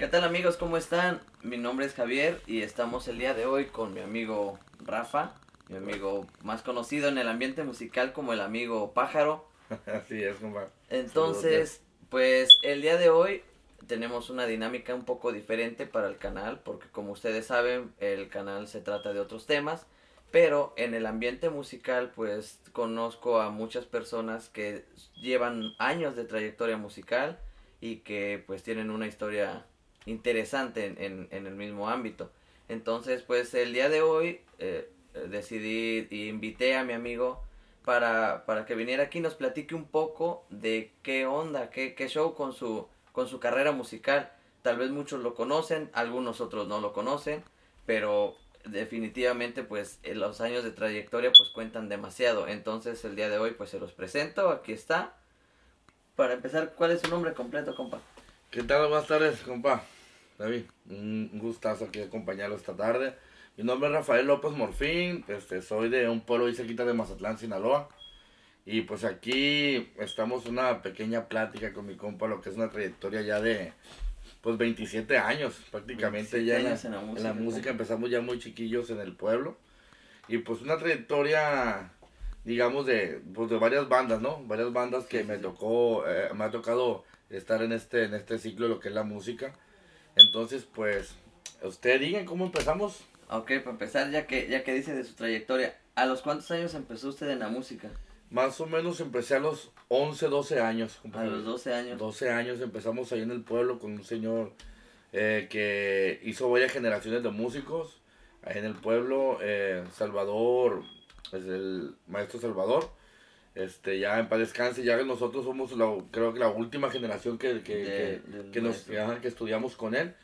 ¿Qué tal amigos? ¿Cómo están? Mi nombre es Javier y estamos el día de hoy con mi amigo Rafa, mi amigo más conocido en el ambiente musical como el amigo Pájaro. Así es, compa. Entonces, pues el día de hoy tenemos una dinámica un poco diferente para el canal, porque como ustedes saben, el canal se trata de otros temas, pero en el ambiente musical, pues conozco a muchas personas que llevan años de trayectoria musical y que pues tienen una historia interesante en, en, el mismo ámbito. Entonces, pues el día de hoy eh, decidí y invité a mi amigo para, para que viniera aquí y nos platique un poco de qué onda, qué, qué show con su, con su carrera musical. Tal vez muchos lo conocen, algunos otros no lo conocen, pero definitivamente pues los años de trayectoria pues cuentan demasiado. Entonces el día de hoy pues se los presento, aquí está. Para empezar, ¿cuál es su nombre completo, compa? ¿Qué tal? Buenas tardes, compa. David, un gustazo aquí acompañarlo esta tarde. Mi nombre es Rafael López Morfín, este, soy de un pueblo y cerquita de Mazatlán, Sinaloa. Y pues aquí estamos una pequeña plática con mi compa, lo que es una trayectoria ya de pues 27 años prácticamente ya en la, música, empezamos ya muy chiquillos en el pueblo. Y pues una trayectoria, digamos, de, pues de varias bandas, ¿no? Varias bandas que me tocó, eh, me ha tocado estar en este, en este ciclo de lo que es la música. Entonces, pues, usted digan cómo empezamos. Ok, para empezar, ya que, ya que dice de su trayectoria, ¿a los cuántos años empezó usted en la música? Más o menos empecé a los 11, 12 años. A los 12 años. 12 años empezamos ahí en el pueblo con un señor eh, que hizo varias generaciones de músicos. Ahí en el pueblo, eh, Salvador, es el maestro Salvador este ya en paz descanse ya nosotros somos la, creo que la última generación que, que, que, nos, que estudiamos con él.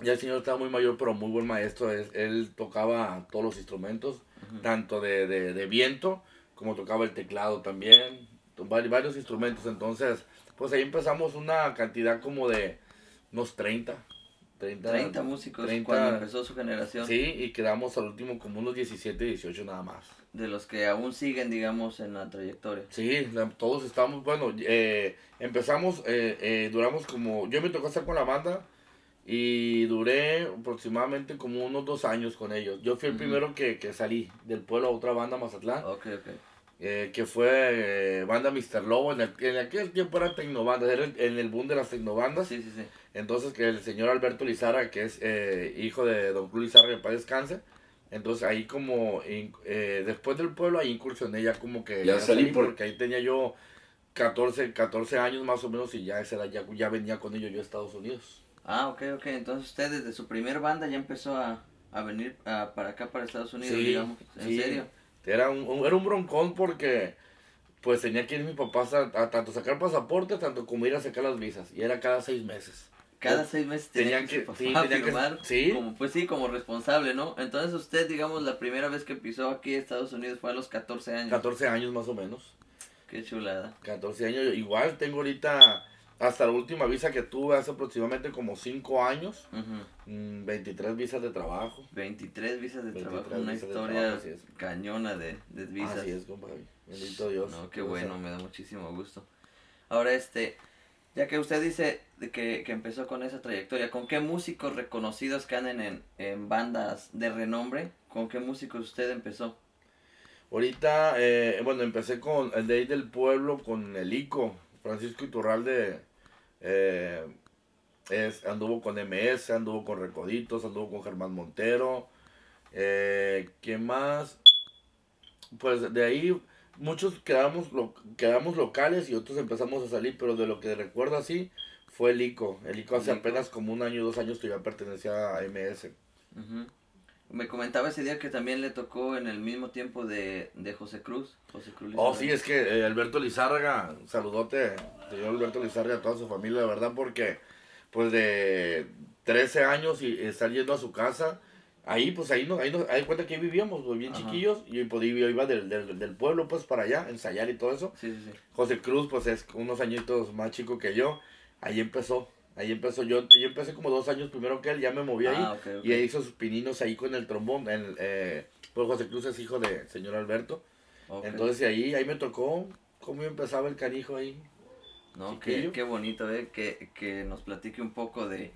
Ya el señor estaba muy mayor pero muy buen maestro él, tocaba todos los instrumentos tanto de, de, viento como tocaba el teclado también varios instrumentos. Entonces pues ahí empezamos una cantidad como de unos 30 30, 30 músicos 30, cuando empezó su generación sí y quedamos al último como unos 17 18 nada más de los que aún siguen, digamos, en la trayectoria. Sí, todos estamos, bueno, eh, empezamos, eh, eh, duramos como, yo me tocó estar con la banda y duré aproximadamente como unos dos años con ellos. Yo fui el primero que, que, salí del pueblo a otra banda, Mazatlán. Ok, ok. que fue banda Mr. Lobo, en, en aquel tiempo era tecnobanda, era en el boom de las tecnobandas. Sí, sí, sí. Entonces que el señor Alberto Lizarra, que es hijo de Don Cruz Lizarra, que para descanse, entonces ahí como, eh, después del pueblo, ahí incursioné ya como que... Ya, salí, porque ahí tenía yo 14, 14 años más o menos y ya, esa ya, ya venía con ellos yo a Estados Unidos. Ah, ok, ok. Entonces usted desde su primer banda ya empezó a, a venir para acá, para Estados Unidos, digamos. ¿En serio? Era un, era un broncón porque pues tenía que ir mi papá a, a, tanto sacar pasaporte, tanto como ir a sacar las visas. Y era cada seis meses cada seis meses tenía que, firmar como pues sí como responsable no entonces usted digamos la primera vez que pisó aquí Estados Unidos fue a los 14 años. 14 años más o menos. Qué chulada. 14 años igual tengo ahorita hasta la última visa que tuve hace aproximadamente como 5 años. 23 mm, visas de trabajo. 23 visas de trabajo una historia cañona de, de visas. Así es compadre. Bendito Dios. No qué bueno me da muchísimo gusto. Ahora este ya que usted dice que, que, empezó con esa trayectoria, ¿con qué músicos reconocidos que anden en, en bandas de renombre? ¿Con qué músicos usted empezó? Ahorita, eh, bueno, empecé con el de ahí del pueblo, con el ICO, Francisco Iturralde. Eh, anduvo con MS, anduvo con Recoditos, anduvo con Germán Montero. Eh, ¿Qué más? Pues de ahí muchos quedamos, lo, quedamos locales y otros empezamos a salir, pero de lo que recuerdo así fue el ICO. El ICO hace apenas como un año, dos años que ya pertenecía a MS. Me comentaba ese día que también le tocó en el mismo tiempo de, José Cruz. José Cruz oh, sí, es que eh, Alberto Lizárraga, saludote, señor Alberto Lizárraga, a toda su familia, de verdad, porque pues de 13 años y estar yendo a su casa Ahí, pues ahí nos, ahí nos, ahí cuenta que ahí vivíamos, pues, bien chiquillos, y pues, yo iba del, del, del, pueblo, pues, para allá, ensayar y todo eso. Sí, sí, sí. José Cruz, pues, es unos añitos más chico que yo, ahí empezó, ahí empezó, yo, yo empecé como dos años primero que él, ya me moví ahí, ah, y ahí hizo sus pininos ahí con el trombón, el, eh, pues José Cruz es hijo de señor Alberto, entonces ahí, ahí me tocó cómo empezaba el canijo ahí. No, qué, qué bonito, eh, que, que nos platique un poco de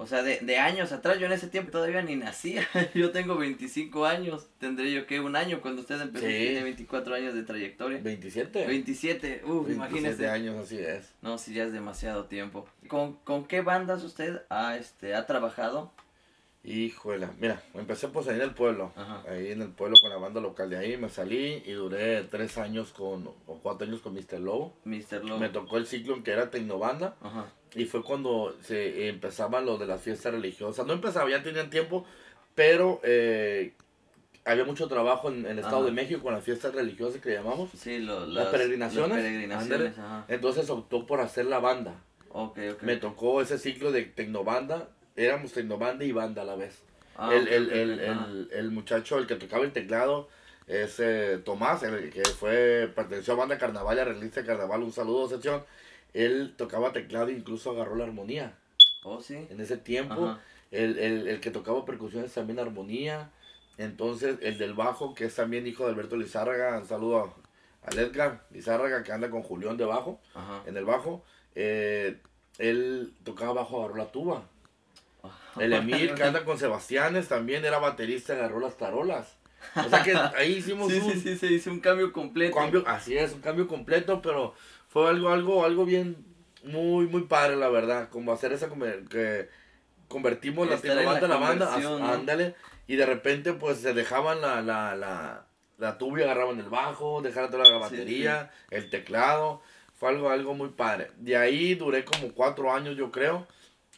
O sea, de, de años atrás, yo en ese tiempo todavía ni nacía. Yo tengo 25 años. Tendré yo que un año cuando usted empezó. Sí. Tiene 24 años de trayectoria. 27. 27, uff, 27 imagínese. años, así es. No, sí, ya es demasiado tiempo. ¿Con, con qué bandas usted ha, este, ha trabajado? Híjole, mira, empecé pues ahí en el pueblo, Ajá. ahí en el pueblo con la banda local de ahí, me salí y duré tres años con, o cuatro años con Mr. Lobo. Mr. Lobo. Me tocó el ciclo en que era Tecnobanda Ajá. y fue cuando se empezaba lo de las fiestas religiosas. No empezaba, ya tenían tiempo, pero eh, había mucho trabajo en, en el Estado Ajá. de México con las fiestas religiosas que llamamos. Sí, lo, Las peregrinaciones, Las peregrinaciones, ajá. Entonces optó por hacer la banda. Ok, ok. Me tocó ese ciclo de Tecnobanda, éramos Tecnobanda y banda a la vez. Ah, el, el, el, el, el muchacho, el que tocaba el teclado, es eh, Tomás, el que fue, perteneció a Banda Carnaval a Release Carnaval, un saludo, sección. Él tocaba teclado e incluso agarró la armonía. Oh, sí. En ese tiempo, el, el, el que tocaba percusiones también armonía. Entonces, el del bajo, que es también hijo de Alberto Lizárraga, un saludo a, a Edgar Lizárraga, que anda con Julián de bajo, Ajá. en el bajo. eh, él tocaba bajo, agarró la tuba. El Emil, que anda con Sebastianes, también era baterista, agarró las tarolas. O sea que ahí hicimos Sí, un sí, sí, se hizo un cambio completo. cambio, así es, un cambio completo, pero fue algo, algo, algo bien, muy, muy padre, la verdad, como hacer esa, que convertimos la en banda la banda, as- ¿no? ándale, y de repente pues se dejaban la, la, la, la tuba agarraban el bajo, dejaron toda la Sí, batería, el teclado, fue algo, algo muy padre. De ahí duré como cuatro años, yo creo,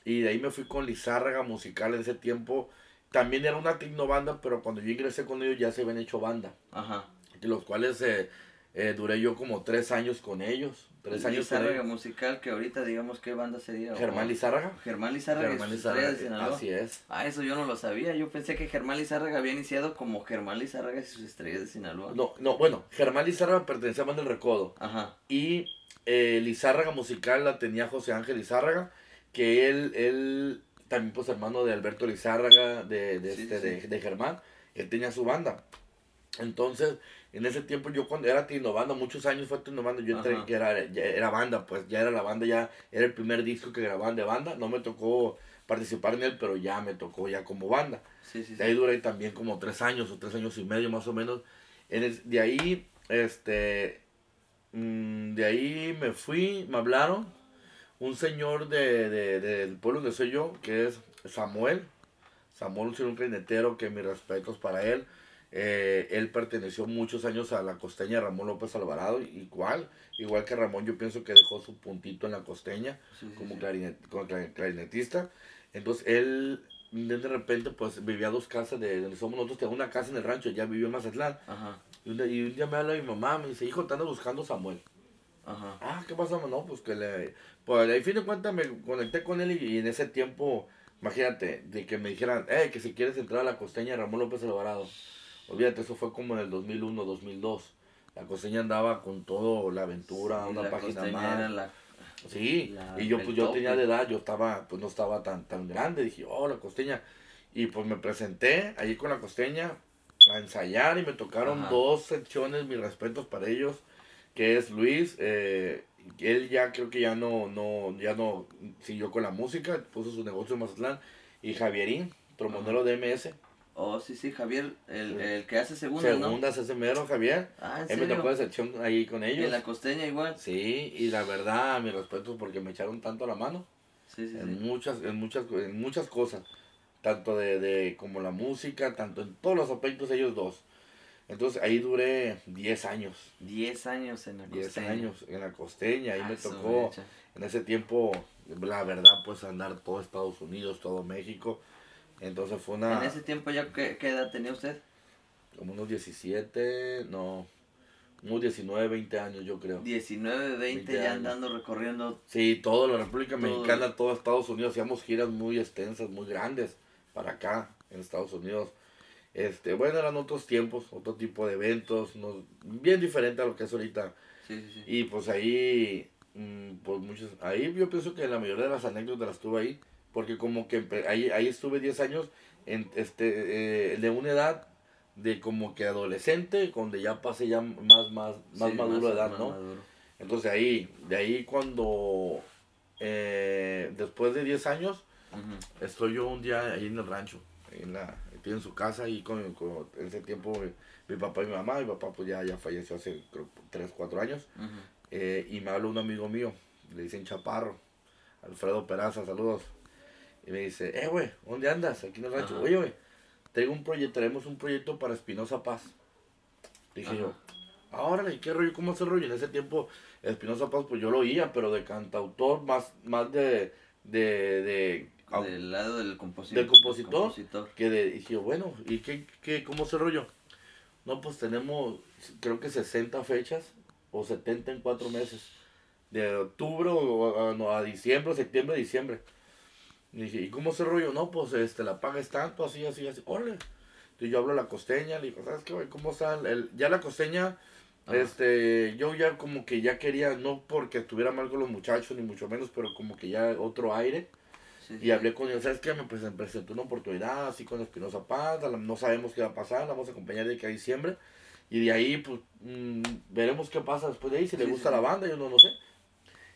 y de ahí me fui con Lizárraga Musical en ese tiempo. También era una tecnobanda, pero cuando yo ingresé con ellos ya se habían hecho banda. Ajá. De los cuales eh, eh, duré yo como tres años con ellos. Tres años Lizárraga musical, que ahorita digamos qué banda sería. Germán Lizárraga. Germán Lizárraga Germán Lizárraga, Sinaloa. así es. Ah, eso yo no lo sabía. Yo pensé que Germán Lizárraga había iniciado como Germán Lizárraga y sus estrellas de Sinaloa. No, no, bueno, Germán Lizárraga pertenecía a Banda del Recodo. Ajá. Y eh, Lizárraga musical la tenía José Ángel Lizárraga, que él, él también pues hermano de Alberto Lizárraga, de, de, Sí, este, sí. De, de Germán, él tenía su banda. Entonces, en ese tiempo yo cuando era Banda, muchos años fue Banda, yo entré Ajá. que era, ya era banda, pues ya era la banda, ya era el primer disco que grababan de banda, no me tocó participar en él, pero ya me tocó ya como banda. Sí, sí, De ahí sí. duré también como tres años o tres años y medio más o menos. En el- de ahí, este, mm, de ahí me fui, me hablaron un señor de, de- del pueblo donde soy yo, que es Samuel. Samuel es un clarinetero que mis respetos para él. Eh, él perteneció muchos años a la costeña Ramón López Alvarado, igual, igual que Ramón, yo pienso que dejó su puntito en la costeña Sí, como, sí. clarinet, como clarin- clarinetista. Entonces él de repente pues vivía dos casas de donde somos nosotros, tenía una casa en el rancho, ya vivió en Mazatlán. Ajá. Y un, día, y un día me habla mi mamá, me dice, hijo, te ando buscando Samuel. Ajá. Ah, ¿qué pasa? No, pues que le... Pues al fin de cuentas me conecté con él y, y en ese tiempo, imagínate, de que me dijeran, eh, que si quieres entrar a la costeña Ramón López Alvarado. Olvídate, eso fue como en el 2001, 2002. La costeña andaba con todo, la aventura, Sí, una la página más. la- Sí, La- y yo pues yo tenía de edad, yo estaba, pues no estaba tan, tan grande, dije, oh, la costeña. Y pues me presenté allí con la costeña a ensayar y me tocaron Ajá. dos secciones, mis respetos para ellos, que es Luis, eh, él ya creo que ya no, no, ya no siguió con la música, puso su negocio en Mazatlán, y Javierín, trombonero de MS, Oh, sí, sí, Javier, el, Sí. el que hace segunda, ¿no? segundas ese mero Javier, Ah, ¿en él me tocó de sección ahí con ellos. En la costeña igual. Sí, y la verdad, mis respetos porque me echaron tanto la mano. Sí, sí, en sí. muchas en muchas en muchas cosas tanto de, de como la música tanto en todos los aspectos ellos dos entonces ahí duré 10 años Diez años en la 10 costeña. años en la costeña ahí Ah, me tocó mecha. en ese tiempo la verdad pues andar todo Estados Unidos todo México entonces fue una En ese tiempo ya, ¿qué, qué edad tenía usted? como unos 17 no unos 19 20 años yo creo 19, 20, 20 ya años. andando recorriendo. Sí, toda la República Todo. Mexicana, todo Estados Unidos, hacíamos giras muy extensas, muy grandes para acá, en Estados Unidos. Este, bueno, eran otros tiempos, otro tipo de eventos, no, bien diferente a lo que es ahorita. Sí, sí, sí. Y pues ahí, mm, pues muchos, ahí yo pienso que la mayoría de las anécdotas las tuve ahí, porque como que ahí, ahí estuve 10 años en, este, eh, de una edad de como que adolescente, donde ya pasé ya más, más, más maduro de edad, ¿no? maduro. Entonces ahí, de ahí cuando, eh, después de 10 años, Estoy yo un día ahí en el rancho, en la, en su casa y con, con en ese tiempo mi, papá y mi mamá, mi papá pues ya, ya falleció hace creo, 3, 4 años, eh, y me habla un amigo mío, le dicen Chaparro, Alfredo Peraza, saludos, y me dice, eh, güey, ¿dónde andas? Aquí en el rancho, oye, güey, tengo un proyecto, tenemos un proyecto para Espinosa Paz. Dije yo, ahora, ¿y qué rollo? ¿Cómo es el rollo? En ese tiempo, Espinosa Paz, pues yo lo oía, pero de cantautor, más, más de, de, de del lado del compositor. Del compositor, Que de, dije, bueno, ¿y qué, qué, cómo es el rollo? No, pues tenemos, creo que 60 fechas, o 70 en cuatro meses. De octubre a, a diciembre, septiembre, diciembre. Y dije, ¿y cómo es el rollo? No, pues este, la paga es tanto, así, así, así. Órale. Entonces yo hablo a la costeña, le digo, ¿sabes qué, güey? ¿Cómo está? El, ya la costeña, este, yo ya como que ya quería, no porque estuviera mal con los muchachos, ni mucho menos, pero como que ya otro aire. Y hablé con ellos, ¿sabes qué? Me presentó una oportunidad así con Espinosa Paz, no sabemos qué va a pasar, la vamos a acompañar de aquí a diciembre. Y de ahí, pues, mm, veremos qué pasa después de ahí, si le gusta la banda, yo no lo sé.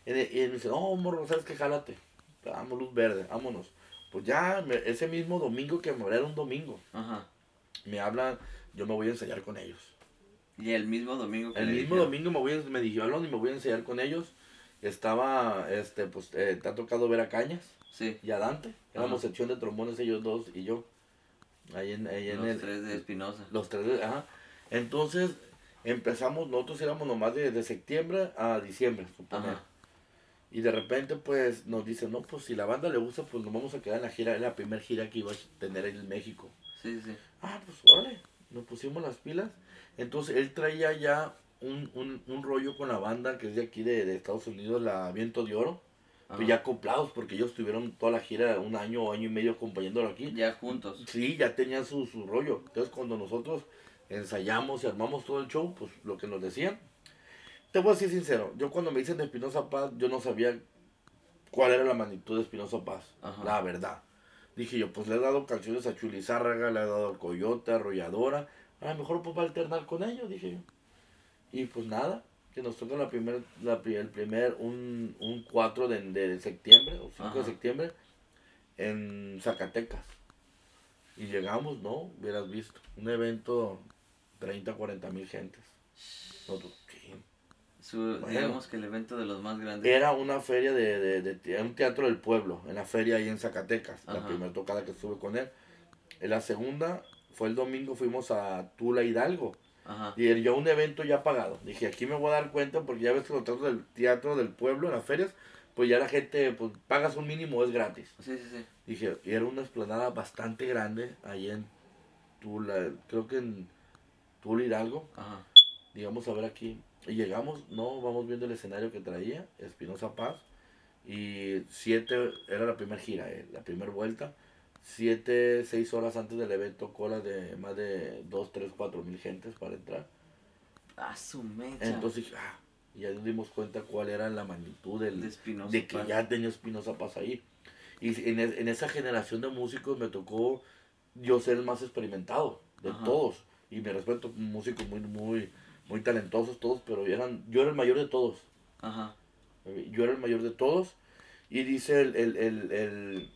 Y, y, me dice, no, morro, ¿sabes qué? Jálate. Damos luz verde, vámonos. Pues ya, ese mismo domingo que me era un domingo, me hablan, yo me voy a ensayar con ellos. Y el mismo domingo que El mismo domingo me voy me dijeron y me voy a ensayar con ellos. Estaba, este, pues, eh, te ha tocado ver a Cañas. Sí. Y a Dante. Éramos sección de trombones ellos dos y yo. Ahí en, ahí los en tres de Espinosa. Los tres de, ajá. Entonces, empezamos, nosotros éramos nomás de, de septiembre a diciembre. Y de repente, pues, nos dicen, no, pues si la banda le gusta, pues nos vamos a quedar en la gira, en la primera gira que iba a tener en México. Sí, sí. Ah, pues, vale, nos pusimos las pilas. Entonces, él traía ya un, un, un rollo con la banda que es de aquí de, Estados Unidos, la Viento de Oro. Pues ya acoplados, porque ellos tuvieron toda la gira un año o año y medio acompañándolo aquí. Ya juntos. Sí, ya tenían su, su rollo. Entonces, cuando nosotros ensayamos y armamos todo el show, pues lo que nos decían, te voy a decir sincero, yo cuando me dicen de Espinosa Paz, yo no sabía cuál era la magnitud de Espinosa Paz, la verdad. Dije yo, pues le he dado canciones a Chulizárraga, le he dado a Coyote, Arrolladora, a lo mejor pues va a alternar con ellos, dije yo. Y pues nada, que nos toca la primer, la, el primer, un, un 4 de, de, septiembre, o 5 de septiembre, en Zacatecas. Y llegamos, ¿no? Hubieras visto, un evento 30, 40 mil gentes. Nosotros, digamos que el evento de los más grandes. Era una feria de, de, un teatro del pueblo, en la feria ahí en Zacatecas, la primera tocada que estuve con él. En la segunda fue el domingo, fuimos a Tula Hidalgo. Y yo un evento ya pagado. Dije, aquí me voy a dar cuenta porque ya ves que los teatros del teatro del pueblo, en las ferias, pues ya la gente, pues pagas un mínimo, es gratis. Sí, sí, sí. Dije, y era una explanada bastante grande ahí en Tula, creo que en Tula Hidalgo. Ajá. Digamos, a ver aquí, y llegamos, no, vamos viendo el escenario que traía, Espinosa Paz. Y siete, era la primera gira, eh, la primera vuelta. Siete, seis horas antes del evento, cola de más de dos, tres, cuatro mil gentes para entrar. A su mecha. Entonces, ah, ya nos dimos cuenta cuál era la magnitud del, de, de que ya tenía Espinosa Paz ahí. Y en, en, esa generación de músicos me tocó yo ser el más experimentado de todos. Y me respeto, músicos muy, muy, muy talentosos todos, pero eran, yo era el mayor de todos. Ajá. Yo era el mayor de todos. Y dice el, el, el, el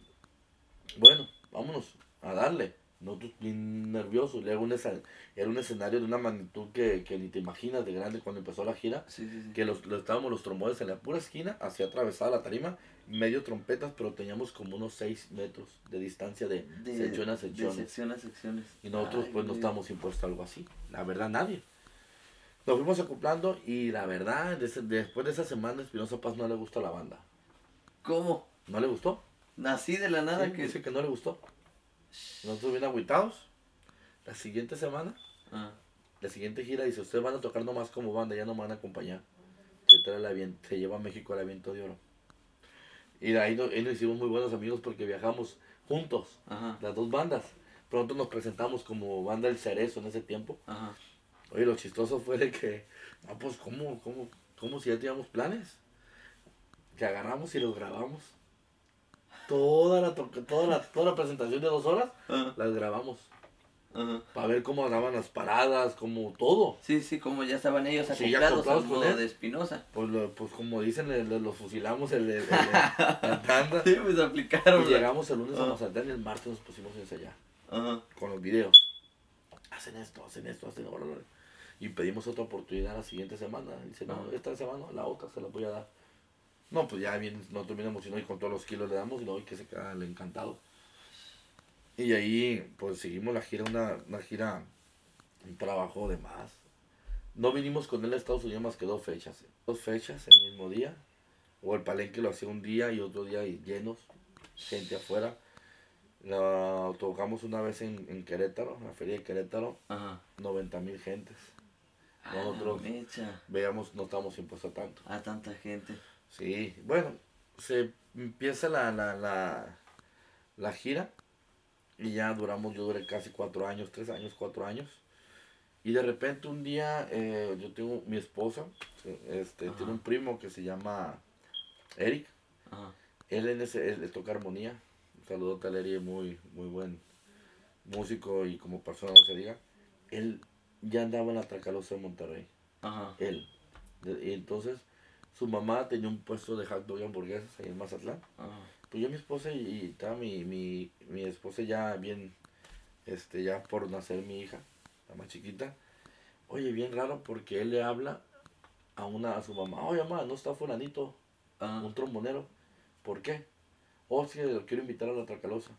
bueno, vámonos a darle. Nosotros bien nerviosos. Era un, era un escenario de una magnitud que, que, ni te imaginas de grande cuando empezó la gira. Sí, sí, sí. Que los, estábamos los trombones en la pura esquina, hacia atravesada la tarima, medio trompetas, pero teníamos como unos 6 metros de distancia de, sección a sección. De sección a secciones. Y nosotros pues no estábamos impuestos a algo así. La verdad, nadie. Nos fuimos acoplando y la verdad, después de esa semana, Espinosa Paz no le gustó a la banda. ¿Cómo? ¿No le gustó? Nací de la nada que... Dice que no le gustó. Nosotros bien agüitados. La siguiente semana, ah. la siguiente gira, dice, ustedes van a tocar nomás como banda, ya no me van a acompañar. Se, trae la, se lleva a México al viento de oro. Y de ahí, nos, hicimos muy buenos amigos porque viajamos juntos, las dos bandas. Pronto nos presentamos como banda El Cerezo en ese tiempo. Ajá. Oye, lo chistoso fue de que, ah, pues, ¿cómo, cómo, cómo si ya teníamos planes? Que agarramos y los grabamos. Toda la, toda la, toda la presentación de dos horas, las grabamos. Ajá. para ver cómo andaban las paradas, como todo. Sí, sí, como ya estaban ellos acoplados al de Espinosa. Pues, lo- pues como dicen, los fusilamos el, el- el- la tanda. Sí, pues aplicaron. Y llegamos el lunes a Ah. Mazatlán y el martes nos pusimos a ensayar Ajá. con los videos. Hacen esto, hacen esto, hacen. Y pedimos otra oportunidad la siguiente semana. Dice, no, Ajá. esta semana, la otra se la voy a dar. No, pues ya bien, nosotros bien emocionados y con todos los kilos le damos y no, y que se queda el encantado. Y ahí, pues seguimos la gira, una, una gira, un trabajo de más. No vinimos con él a Estados Unidos más que dos fechas. Dos fechas el mismo día. O el palenque lo hacía un día y otro día y llenos, gente afuera. La tocamos una vez en, en Querétaro, en la feria de Querétaro, Ajá. 90 mil gentes. Nosotros-. Veamos, no estamos impuestos a tanto. A tanta gente. Sí, bueno, se empieza la, la, la, la gira y ya duramos, yo duré casi cuatro años, tres años, cuatro años. Y de repente un día, eh, yo tengo mi esposa, este, Ajá. tiene un primo que se llama Eric. Ajá. Él, en ese, él, le toca armonía. Un saludo a Eric, muy, muy buen músico y como persona, no se diga. Él ya andaba en la Tracalosa de Monterrey Ajá. él. Y entonces su mamá tenía un puesto de hot dog y hamburguesas ahí en Mazatlán. Ajá. Pues yo mi esposa y, y estaba mi, mi, mi esposa ya bien, este, ya por nacer mi hija, la más chiquita. Oye, bien raro porque él le habla a una, a su mamá, oye mamá, no está fulanito, Ajá. un trombonero. ¿Por qué? Oh, sí, lo quiero invitar a la Tracalosa.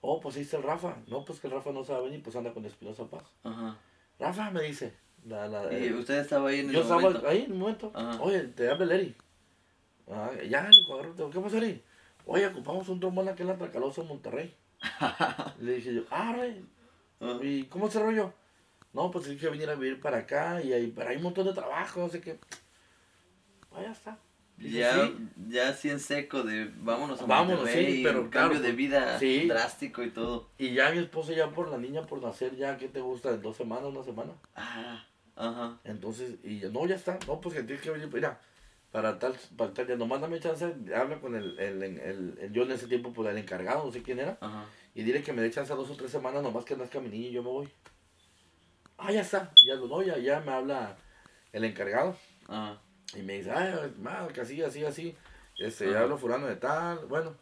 Oh, pues ahí está el Rafa. No, pues que el Rafa no sabe venir, pues anda con Espinosa Paz. Ajá. Rafa me dice. La, la, Y eh, usted estaba ahí en el yo estaba momento. ahí en un momento. Ajá. Oye, te habla el Eri. Ah, ya, el cuadro, ¿qué pasa? Oye, ocupamos un trombón aquí en la Tracalosa Monterrey. Le dije yo, ah, rey, Ajá. ¿y cómo es el rollo? No, pues hay que venir a vivir para acá y hay, pero hay un montón de trabajo, no sé qué. Ah, ya está. Ya, "Sí". ya así en seco de vámonos a Vámonos, Monterrey, sí, pero un claro, cambio de pues, vida sí. drástico y todo. Y ya mi esposa ya por la niña, por nacer, ya, ¿qué te gusta? ¿En dos semanas, una semana? Ah, ajá. Entonces, y no, ya está, no, pues que tienes que venir, mira, para tal, para tal día, nomás dame chance, habla con el, el, el, el- yo en ese tiempo, pues el encargado, no sé quién era, Ajá. y dile que me dé chance dos o tres semanas, nomás que nazca mi niña y yo me voy. Ah, ya está, ya lo, no, ya, ya me habla el encargado, Ajá. y me dice, ay, madre, que así, así, así, este, ya hablo fulano de tal, bueno.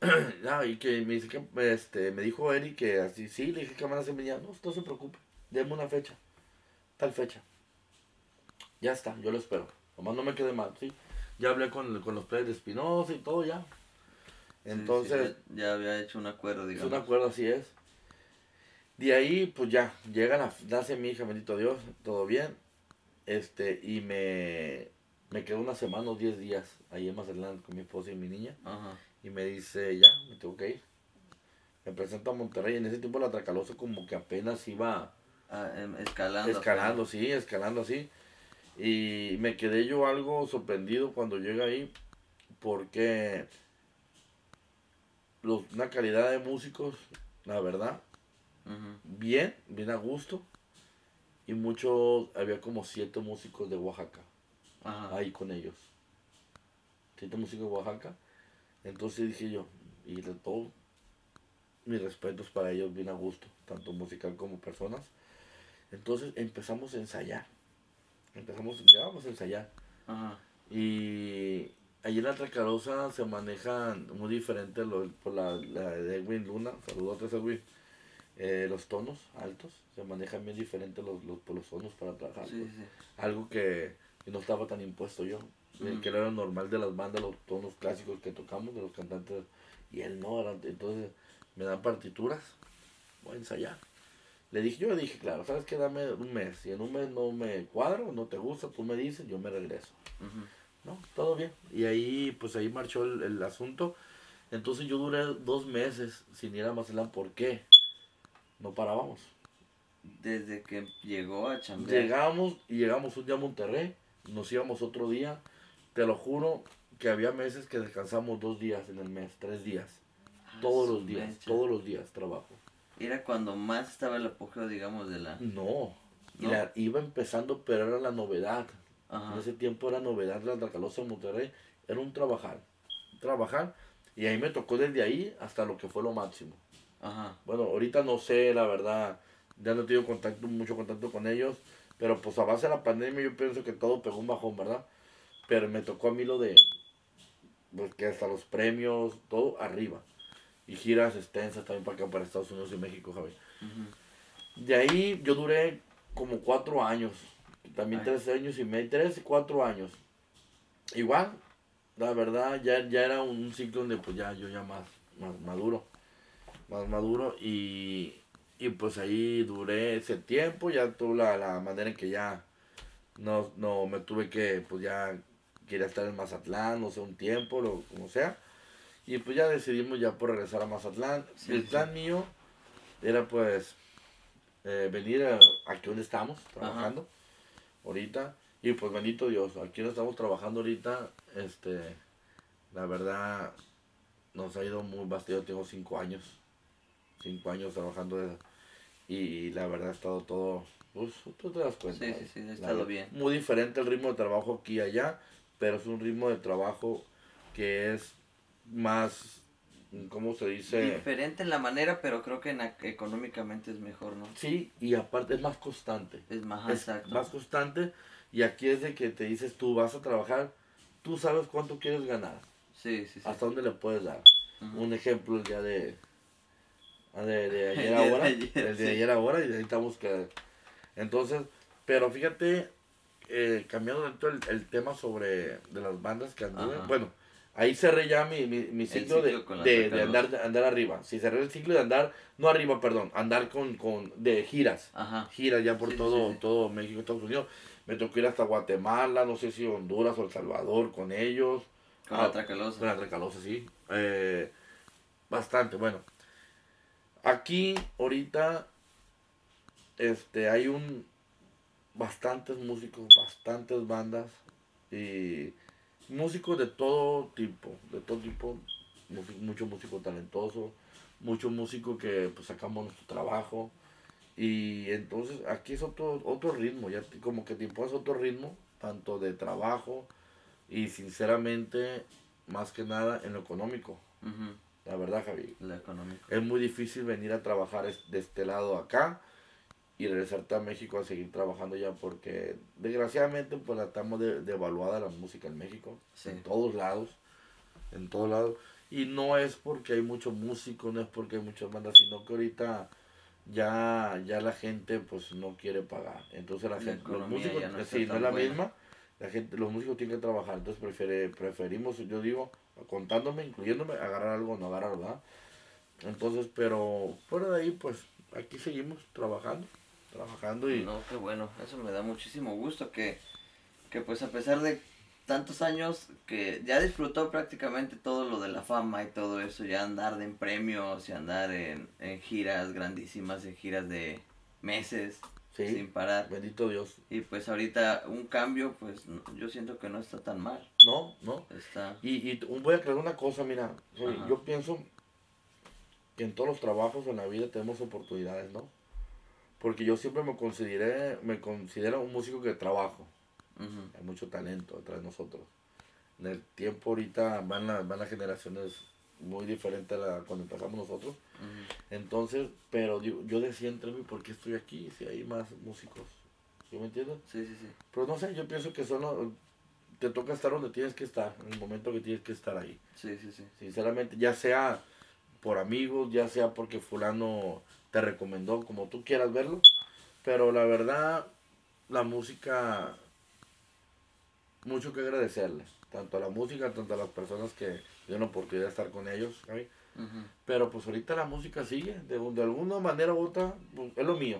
ya, y que me dice que, este, me dijo Eric que así, sí, le dije que van a hacer mi niña, no, no se preocupe, déme una fecha, tal fecha. Ya está, yo lo espero. Nomás no me quede mal, ¿sí? Ya hablé con, con los players de Espinosa y todo ya. Entonces, sí, ya, ya había hecho un acuerdo, es digamos. un acuerdo, así es. De ahí, pues ya, llega la, nace mi hija, bendito Dios, todo bien. Este, y me, me quedo una semana o 10 días ahí en Mazatlán con mi esposa y mi niña. Ajá. Y me dice, ya, me tengo que ir. Me presento a Monterrey. En ese tiempo la Tracalosa como que apenas iba Ah, em, escalando. escalando, sí, escalando así. Y me quedé yo algo sorprendido cuando llegué ahí porque los, una calidad de músicos, la verdad, bien, bien a gusto. Y muchos, había como siete músicos de Oaxaca Ajá. ahí con ellos. Siete músicos de Oaxaca. Entonces dije yo, y de todo, mis respetos para ellos, bien a gusto, tanto musical como personas. Entonces empezamos a ensayar. Empezamos, ya vamos a ensayar. Ajá. Y allí en la Tracarosa se manejan muy diferente lo, por la, la de Edwin Luna, saludos a Edwin. Eh, los tonos altos se manejan bien diferente los, los, por los tonos para trabajar. Sí, pues. sí. Algo que, que no estaba tan impuesto yo, Ujú. que era normal de las bandas, los tonos clásicos que tocamos, de los cantantes, y él no, era- entonces me dan partituras, voy a ensayar. Le dije, yo le dije, claro, sabes que dame un mes, si en un mes no me cuadro, no te gusta, tú me dices, yo me regreso. No, todo bien. Y ahí, pues ahí marchó el, el asunto. Entonces yo duré dos meses sin ir a Mazatlán, ¿por qué? No parábamos. Desde que llegó a chambear. Llegamos y llegamos un día a Monterrey, nos íbamos otro día. Te lo juro que había meses que descansamos dos días en el mes, tres días. Ah, Todos los días, mecha. todos los días trabajo. Era cuando más estaba el apogeo, digamos, de la... No, ¿No? la- iba empezando, pero era la novedad. Ajá. En ese tiempo era novedad la Tracalosa en Monterrey. Era un trabajar, trabajar. Y ahí me tocó desde ahí hasta lo que fue lo máximo. Ajá. Bueno, ahorita no sé, la verdad, ya no he tenido contacto, mucho contacto con ellos, pero pues a base de la pandemia yo pienso que todo pegó un bajón, ¿verdad? Pero me tocó a mí lo de, pues que hasta los premios, todo arriba. Y giras extensas también para acá, para Estados Unidos y México, Javi. De ahí yo duré como cuatro años, también Ay. tres años y medio, tres, cuatro años. Igual, la verdad, ya, ya era un ciclo donde pues ya yo ya más, más maduro, más maduro y, y pues ahí duré ese tiempo, ya tuve la, la manera en que ya no, no me tuve que, pues ya quería estar en Mazatlán, no sé, un tiempo, lo, como sea. Y pues ya decidimos ya por regresar a Mazatlán. Sí, el sí. plan mío era pues eh, venir a, aquí donde estamos trabajando ahorita. Y pues bendito Dios, aquí donde estamos trabajando ahorita, este, la verdad, nos ha ido muy bastante. Yo tengo cinco años, cinco años trabajando de- y, la verdad ha estado todo, pues tú te das cuenta. Sí, sí, sí, ha estado bien. Muy diferente el ritmo de trabajo aquí y allá, pero es un ritmo de trabajo que es más, ¿cómo se dice? Diferente en la manera, pero creo que económicamente es mejor, ¿no? Sí, y aparte es más constante. Es más es exacto. más constante y aquí es de que te dices tú vas a trabajar, tú sabes cuánto quieres ganar, Sí, sí, sí. hasta dónde le puedes dar. Un ejemplo el día de, ah, de, de El ayer día de ahora, ayer, el día sí. de ayer ahora y necesitamos que... Entonces, pero fíjate, eh, cambiando dentro el, el tema sobre de las bandas que anduve, bueno, ahí cerré ya mi, mi, mi ciclo, de, de, de andar, andar arriba. Si cerré el ciclo de andar, no arriba, perdón, andar con, con de giras Ajá. giras ya por Sí, sí, todo, sí, sí. todo México, Estados Unidos. Me tocó ir hasta Guatemala, no sé si Honduras o El Salvador con ellos. Con Ah, la tracalosa. Con la Tracalosa, sí. Eh, bastante, bueno. Aquí, ahorita, este, hay un, bastantes músicos, bastantes bandas y músicos de todo tipo, de todo tipo, mu- mucho músico talentoso, mucho músico que pues sacamos nuestro trabajo y entonces aquí es otro, otro ritmo, ya como que te impones otro ritmo, tanto de trabajo y sinceramente, más que nada en lo económico, la verdad Javi. Lo económico. Es muy difícil venir a trabajar de este lado acá y regresarte a México a seguir trabajando ya porque desgraciadamente pues la estamos de, devaluada la música en México, Sí. en todos lados, en todos lados. Y no es porque hay muchos músicos, no es porque hay muchas bandas, sino que ahorita ya, ya la gente pues no quiere pagar. Entonces la La gente, los músicos, no eh, sí, no es la buena. misma, la gente, los músicos tienen que trabajar, entonces prefiere, preferimos, yo digo, contándome, incluyéndome, agarrar algo no agarrar, ¿verdad? Entonces, pero fuera de ahí, pues aquí seguimos trabajando, trabajando y No, qué bueno. Eso me da muchísimo gusto que, que pues a pesar de tantos años que ya disfrutó prácticamente todo lo de la fama y todo eso, ya andar en premios y andar en, en giras grandísimas, en giras de meses sí, sin parar. bendito Dios. Y pues ahorita un cambio, pues no- yo siento que no está tan mal. No, no. Está... Y, y voy a aclarar una cosa, mira, Ajá. yo pienso que en todos los trabajos en la vida tenemos oportunidades, ¿no? Porque yo siempre me consideré, me considero un músico que trabajo. Hay mucho talento detrás de nosotros. En el tiempo ahorita van, las van las generaciones muy diferentes a la, cuando empezamos nosotros. Entonces, pero digo, yo decía entre mí, ¿por qué estoy aquí si hay más músicos? ¿Sí me entiendes? Sí, sí, sí. Pero no sé, yo pienso que solo te toca estar donde tienes que estar, en el momento que tienes que estar ahí. Sí, sí, sí. Sinceramente, ya sea por amigos, ya sea porque fulano te recomendó, como tú quieras verlo. Pero la verdad, la música, mucho que agradecerle. Tanto a la música, tanto a las personas que dieron la oportunidad de estar con ellos. ¿sabes? Ujú. Pero pues ahorita la música sigue, de, de alguna manera u otra, pues, es lo mío.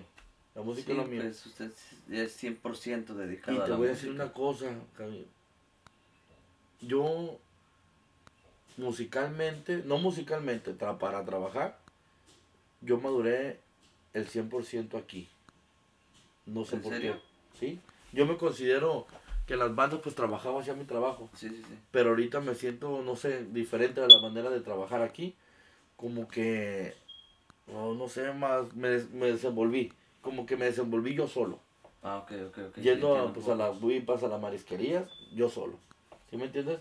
La música Sí, es lo mío. pues usted es 100% dedicado Y a te la voy a decir música. una cosa, Javi. Yo, musicalmente, no musicalmente, tra- para trabajar, yo maduré el 100% aquí. No sé ¿En por serio? qué. ¿Sí? Yo me considero que en las bandas pues trabajaba hacia mi trabajo. Sí, sí, sí. Pero ahorita me siento, no sé, diferente a la manera de trabajar aquí. Como que, no, no sé, más, me, me desenvolví. Como que me desenvolví yo solo. Ah, ok, ok, ok. Yendo a, pues, a las buipas, a las marisquerías, yo solo. ¿Sí me entiendes?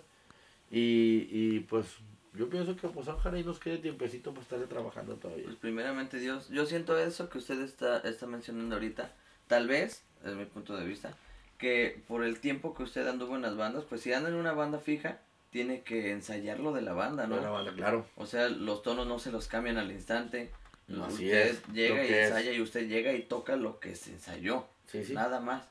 Y, y pues yo pienso que pues ojalá y nos quede tiempecito para estar trabajando todavía. Pues primeramente Dios, yo siento eso que usted está, está mencionando ahorita. Tal vez, desde mi punto de vista, que por el tiempo que usted anduvo en las bandas, pues si anda en una banda fija, tiene que ensayar lo de la banda, ¿no? La banda, claro. O sea, los tonos no se los cambian al instante. Así usted es, llega y es. ensaya y usted llega y toca lo que se ensayó. Sí, sí. Nada más.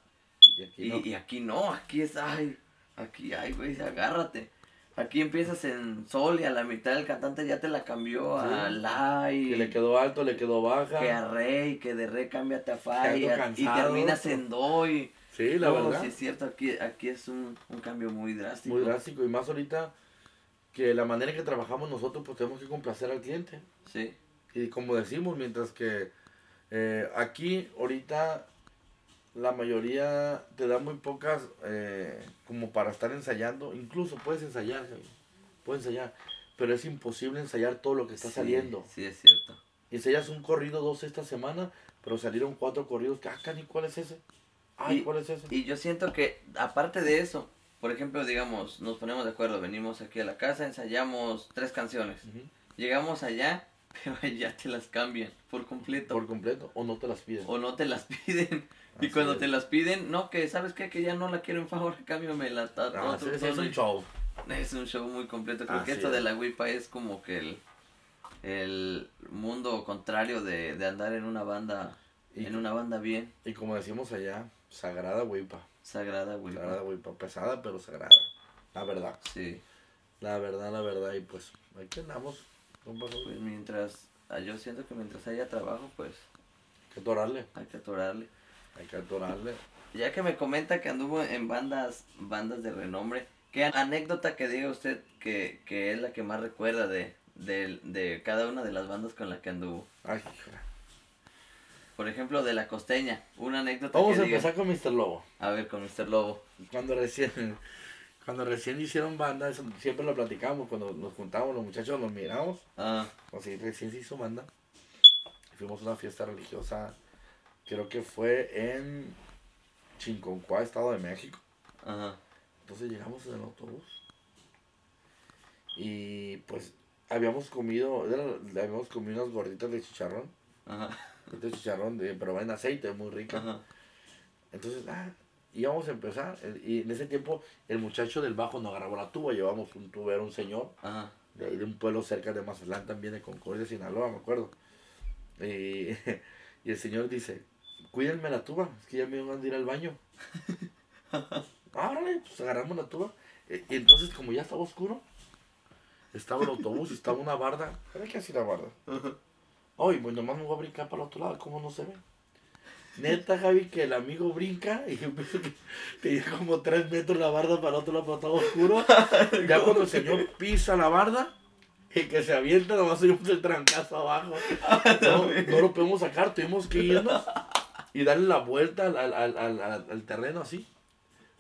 Y aquí Y, no. y aquí no, aquí es, ay, aquí, ay, güey, agárrate. Aquí empiezas en sol y a la mitad el cantante ya te la cambió a la y Que le quedó alto, le quedó baja. que a re y que de re cámbiate a fa y, a- y terminas en do y... Sí, la No, verdad. sí es cierto, aquí, aquí es un, un cambio muy drástico. Muy drástico. Y más ahorita que la manera en que trabajamos nosotros, pues tenemos que complacer al cliente. Sí, Y como decimos, mientras que eh, aquí ahorita la mayoría te da muy pocas eh, como para estar ensayando. Incluso puedes ensayar, puedes ensayar. Pero es imposible ensayar todo lo que está sí, saliendo. Sí, es cierto. Ensayas un corrido dos esta semana, pero salieron cuatro corridos. Ah, cani, ¿cuál es ese? Ay, Y- ¿cuál es ese? Y yo siento que, aparte de eso, por ejemplo, digamos, nos ponemos de acuerdo, venimos aquí a la casa, ensayamos tres canciones. Llegamos allá, pero allá te las cambian por completo. Por completo, o no te las piden. o no te las piden. Y Así cuando es. te las piden, no, que sabes qué, que ya no la quiero en favor, cámbiame la Ah, sí, sí, es un show. Es un show muy completo. Creo que esto es. de la WIPA es como que el, el mundo contrario de, de andar en una banda, Y- en una banda bien Y como decimos allá, sagrada huipa. sagrada, WIPA. Sagrada huipa, pesada pero sagrada. La verdad. Sí, La verdad, la verdad. Y pues, aquí andamos. pues mientras, ah, yo siento que mientras haya trabajo, pues Hay que atorarle. hay que atorarle. Hay que atorarle. Ya que me comenta que anduvo en bandas, bandas de renombre, ¿qué anécdota que diga usted que, que es la que más recuerda de, de, de cada una de las bandas con las que anduvo? Ay. Por ejemplo, de la costeña, una anécdota Vamos que a diga. empezar con Mr. Lobo. A ver, con Mr. Lobo. Cuando recién, cuando recién hicieron banda, eso siempre lo platicamos, cuando nos juntamos los muchachos, nos miramos, Ah, así recién se hizo banda. Fuimos a una fiesta religiosa, creo que fue en Chinconcuá, Estado de México. ajá, Entonces llegamos en el autobús. Y pues habíamos comido, era- habíamos comido unas gorditas de chicharrón. ajá, De chicharrón, de, pero en aceite, muy rica. ajá. Entonces, ah, íbamos a empezar. Y en ese tiempo, el muchacho del bajo no agarraba la tuba. Llevamos un tubo, era un señor Ajá, de un pueblo cerca de Mazatlán, también de Concordia, Sinaloa, me acuerdo. Y, y el señor dice: Cuídenme la tuba, es que ya me van a ir al baño. Árale, pues agarramos la tuba. E- Y entonces, como ya estaba oscuro, estaba el autobús y estaba una barda. ¿Para qué así la barda? Ay, pues nomás me voy a brincar para el otro lado, ¿cómo no se ve? Neta, Javi, que el amigo brinca y yo pienso que tenía como tres metros la barda para el otro lado, pero estaba oscuro. Ya cuando el señor pisa la barda y que se avienta, nomás oímos el trancazo abajo. No, no lo podemos sacar, tuvimos que irnos y darle la vuelta al, al, al, al- terreno así.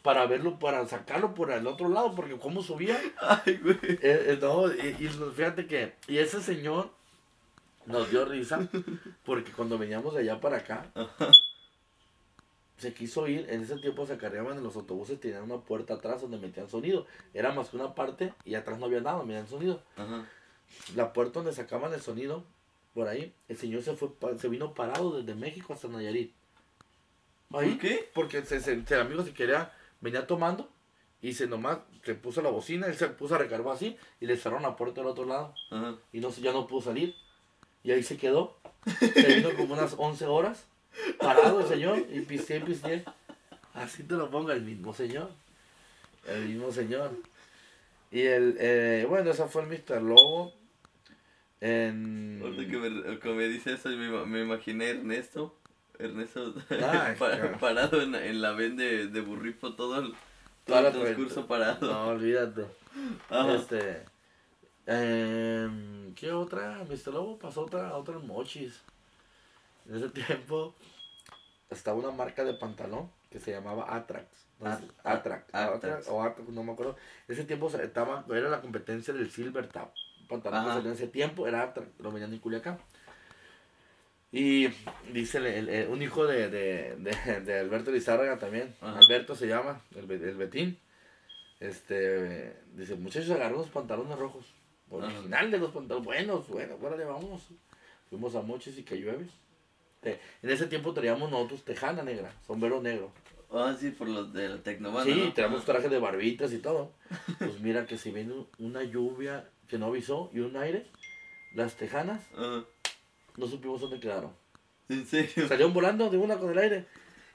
Para verlo, para sacarlo por el otro lado, porque cómo subía. Ay, güey. Eh, eh, no, y, y fíjate que, y ese señor nos dio risa, porque cuando veníamos de allá para acá, se quiso ir, en ese tiempo se cargaban en los autobuses, tenían una puerta atrás donde metían sonido, era más que una parte y atrás no había nada, metían sonido. Ajá. La puerta donde sacaban el sonido, por ahí, el señor se fue, se vino parado desde México hasta Nayarit. Ahí, ¿Por qué? Porque se, se- el amigo se quería, venía tomando y se nomás, se puso la bocina, él se puso a recargar así y le cerraron la puerta del otro lado Ajá. y no, se- ya no pudo salir. Y ahí se quedó. Se vino como unas 11 horas parado el señor y pisé, pisé. Así te lo ponga el mismo señor. El mismo señor. Y el, eh, bueno, esa fue el Mr. Lobo. En... Ahorita que me, que me dice eso, me, me imaginé a Ernesto. Ernesto Ay, pa- claro. parado en, en la ven de, de burrito todo el, todo el transcurso parado. No, olvídate. Ajá. Este. em, ¿Qué otra? Mr. Lobo pasó otra, otra en Mochis. En ese tiempo estaba una marca de pantalón que se llamaba Atrax. At- Atrax. Atrax. Atrax o Atrax, no me acuerdo. En ese tiempo estaba, era la competencia del Silver Tap. Pantalón que salió en ese tiempo era Atrax, lo venían en Culiacán. Y dice el- el- el- un hijo de, de, de, de Alberto Lizárraga también. Ajá. Alberto se llama, el, Be- el Betín. Este, dice, muchachos, agarró unos pantalones rojos. original de los pantalones buenos, bueno, órale, vamos. Fuimos a Moches y que llueve. En ese tiempo traíamos nosotros tejana negra, sombrero negro. Ah, sí, por los de la tecnomanda, Sí, ¿no? traemos traje de barbitas y todo. Pues mira que si viene una lluvia que no avisó y un aire, las tejanas Ajá. No supimos dónde quedaron. ¿En serio? Salieron volando de una con el aire.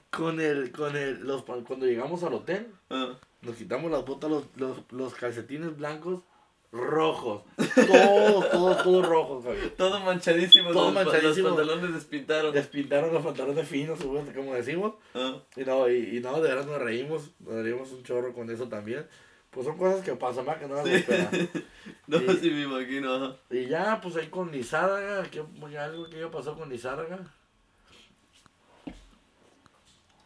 Con el, con el, los, cuando llegamos al hotel, Ah. nos quitamos las botas, los, los, los calcetines blancos, rojos. Todos, todos, todos rojos, Javier. Todo manchadísimo. Todo los, pa- manchadísimo. Los pantalones despintaron. Despintaron los pantalones finos, como decimos. Ah. Y no, y, y no, de verdad nos reímos, nos reímos un chorro con eso también. Pues son cosas que pasan, más que no las esperas. No, Y- sí me imagino. ajá. Y ya, pues ahí con Lizárraga, que algo que ya pasó con Lizárraga.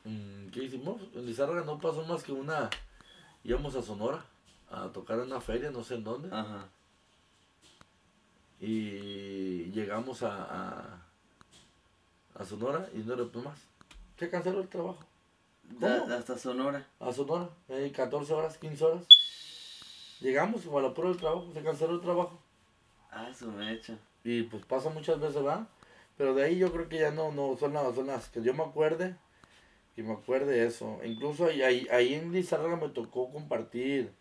Mm, ¿Qué hicimos? En Lizárraga no pasó más que una. Íbamos a Sonora a tocar en una feria, no sé en dónde. Ajá. Y llegamos a, a, a Sonora y no era pues más. Se canceló el trabajo. Hasta Sonora. A Sonora, ahí 14 horas, 15 horas. Llegamos, o a la prueba del trabajo, se canceló el trabajo. Ah, su mecha. Y pues pasa muchas veces, ¿va? Pero de ahí yo creo que ya no, no son las, son las que yo me acuerde. Y me acuerde eso. Incluso ahí, ahí, ahí en Lizárraga me tocó compartir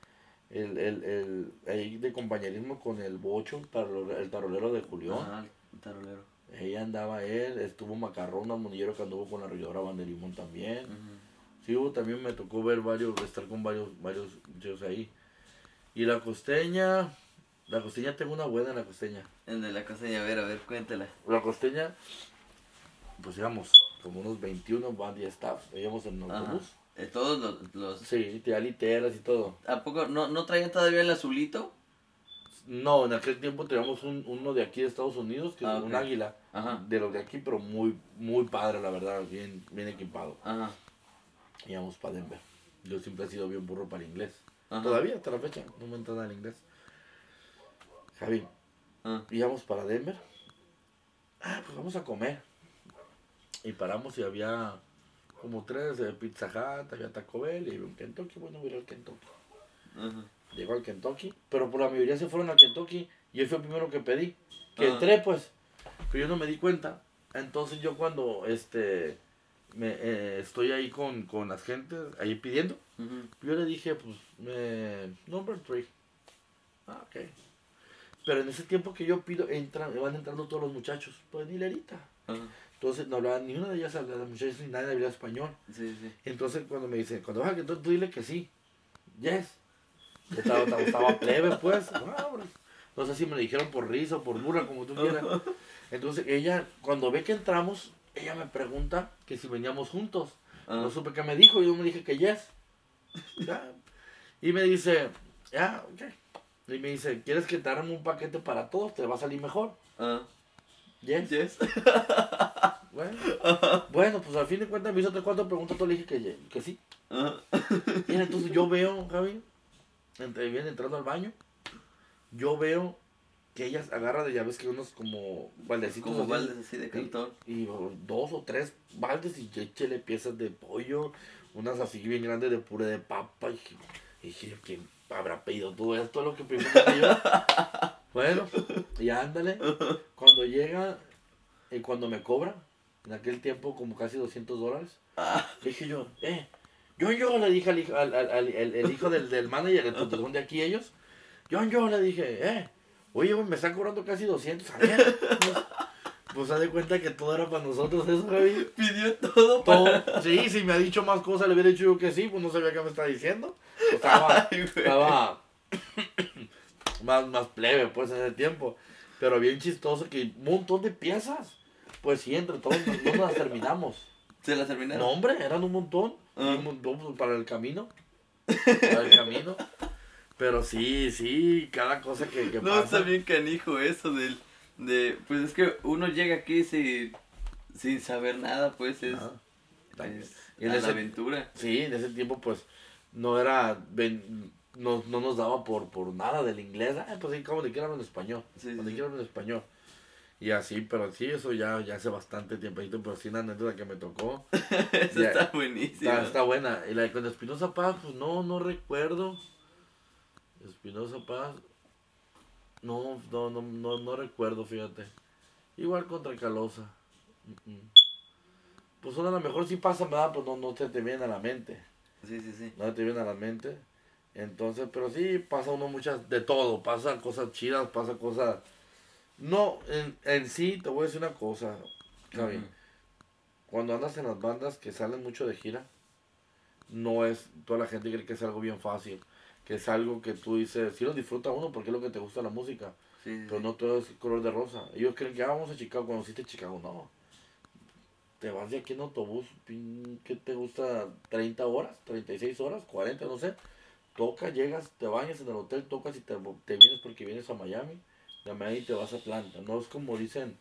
el, el, el, ahí de compañerismo con el Bocho, el tarolero, el tarolero de Julián. El tarolero. Ahí andaba él, estuvo Macarrón, monillero que anduvo con la arrolladora Banderimón también. Hubo, también me tocó ver varios, estar con varios, varios muchachos ahí. Y la costeña, la costeña tengo una buena en la costeña. De la costeña, a ver, a ver, cuéntala. La costeña, pues íbamos como unos 21 van 10 staff, íbamos en autobús. Eh, todos los, los... Sí, tenía literas y todo. ¿A poco no, no traían todavía el azulito? No, en aquel tiempo teníamos un, uno de aquí de Estados Unidos, que Ah, es un ok. águila, Ajá. de los de aquí, pero muy, muy padre, la verdad, bien, bien equipado. Ajá. Íbamos para Denver. Yo siempre he sido bien burro para el inglés. Ajá. Todavía, hasta la fecha, no me entra nada el inglés. Javi, Ah. íbamos para Denver. Ah, pues vamos a comer. Y paramos y había como tres de Pizza Hut, había Taco Bell y un Kentucky. Bueno, voy a ir al Kentucky. Ajá. Llegó al Kentucky, pero por la mayoría se fueron al Kentucky y yo fue el primero que pedí. Que Ah. entré, pues, pero yo no me di cuenta. Entonces yo cuando este me, eh, estoy ahí con, con las gentes, ahí pidiendo, yo le dije, pues, me, number three. Ah, ok. Pero en ese tiempo que yo pido, entran, van entrando todos los muchachos, pues ni hilerita. Ajá. Entonces no hablaban, ni una de ellas hablaba, muchachos, ni nadie hablaba español. Sí, sí. Entonces cuando me dicen, cuando vas a Kentucky, tú dile que sí. Yes. Estaba, estaba, estaba plebe, pues. Ah. No sé si me lo dijeron por risa o por burla, como tú quieras. Entonces ella, cuando ve que entramos, ella me pregunta que si veníamos juntos. Ah. No supe qué me dijo, yo me dije que yes. Ya. Y me dice, ya, ok. Y me dice, ¿quieres que te hagan un paquete para todos? Te va a salir mejor. Ah. Yes. Yes. Bueno, bueno, pues al fin de cuentas me hizo tres cuatro preguntas, yo le dije que, que sí. Ajá. Y entonces yo veo, Javi, entre, viene entrando al baño, yo veo que ella agarra de llaves que unos como baldecitos Como baldes así de cartón. y dos o tres baldes y échele piezas de pollo, unas así bien grandes de puré de papa. Y dije, ¿quién habrá pedido todo esto? Lo que primero. Bueno, y ándale. Cuando llega y cuando me cobra, en aquel tiempo como casi 200 dólares, Ah. dije yo, eh, yo, yo le dije al hijo, al, al, al- el, el hijo del, del manager, el de aquí ellos, yo, yo le dije, eh, oye, me están cobrando casi 200, a ver. Pues haz de cuenta que todo era para nosotros eso, Javi. Pidió todo para... Todo, sí, si me ha dicho más cosas, le hubiera dicho yo que sí, pues no sabía qué me estaba diciendo. Pues Estaba, Ay, estaba más, más plebe, pues, en ese tiempo. Pero bien chistoso que un montón de piezas. Pues sí, entre todos no, las terminamos. ¿Se la terminaron? No, hombre, eran un montón. Ah. Un montón pues, para el camino. Para el camino. Pero sí, sí, cada cosa que, que No, pasa. está bien canijo eso del... De, pues es que uno llega aquí sin, sin saber nada, pues es, Ah, es la aventura. Sí, en ese tiempo pues no era, ven- no, no nos daba por, por nada del inglés. Ah, pues sí, como de quiera en español. Sí, sí, Cuando sí. quiera en español. Y así, pero sí, eso ya, ya hace bastante tiempo. Pero sí, una anécdota que me tocó. Eso Ya. está buenísimo. Está, está buena. Y la de con Espinosa Paz, pues no, no recuerdo. Espinosa Paz. No, no, no, no, no recuerdo, fíjate. Igual contra Calosa. Mm, mm. Pues una a lo mejor sí pasa, ¿verdad? Pues no, no te, te viene a la mente. Sí, sí, sí. No te viene a la mente. Entonces, pero sí pasa uno muchas, de todo. Pasa cosas chidas, pasa cosas... No, en, en sí, te voy a decir una cosa, Javi. Cuando andas en las bandas que salen mucho de gira, no es, toda la gente cree que es algo bien fácil, que es algo que tú dices, sí lo disfruta uno porque es lo que te gusta la música, Sí, sí, pero no todo es color de rosa. Ellos creen que ah, vamos a Chicago, cuando hiciste Chicago, no. Te vas de aquí en autobús, ¿qué te gusta? ¿30 horas? ¿36 horas? ¿40? No sé. Tocas, llegas, te bañas en el hotel, tocas y te, te vienes porque vienes a Miami. De Miami te vas a Atlanta. No es como dicen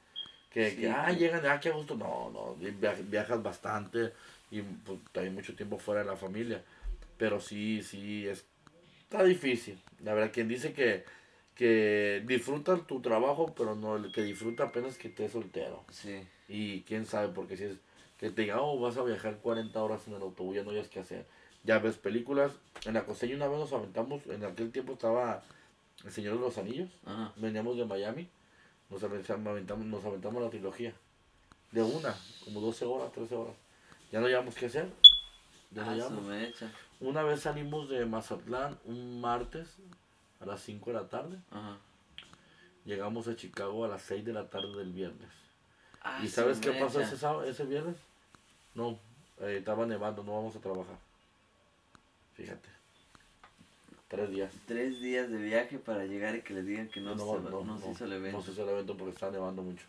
que, Sí, que ah, que- llegan, ah, qué gusto. No, no, via- viajas bastante y pues, hay mucho tiempo fuera de la familia. Pero sí, sí, es, está difícil. La verdad, quien dice que, que disfruta tu trabajo, pero no, el que disfruta apenas que esté soltero. Sí. Y quién sabe, porque si es que te diga, oh, vas a viajar 40 horas en el autobús, ya no hayas que hacer. Ya ves películas. En la costeña una vez nos aventamos, en aquel tiempo estaba El Señor de los Anillos. Ajá. Veníamos de Miami, nos aventamos, nos aventamos la trilogía. De una, como 12 horas, 13 horas. Ya no llevamos que hacer. Ya no Ah, llevamos. Una vez salimos de Mazatlán un martes a las 5 de la tarde. Ajá. Llegamos a Chicago a las 6 de la tarde del viernes. Ah, ¿Y sabes qué pasó ese, sábado, ese viernes? No, eh, estaba nevando, no vamos a trabajar. Fíjate. Tres días. Tres días de viaje para llegar y que les digan que no, se, no se hizo el evento. No se hizo el evento porque estaba nevando mucho.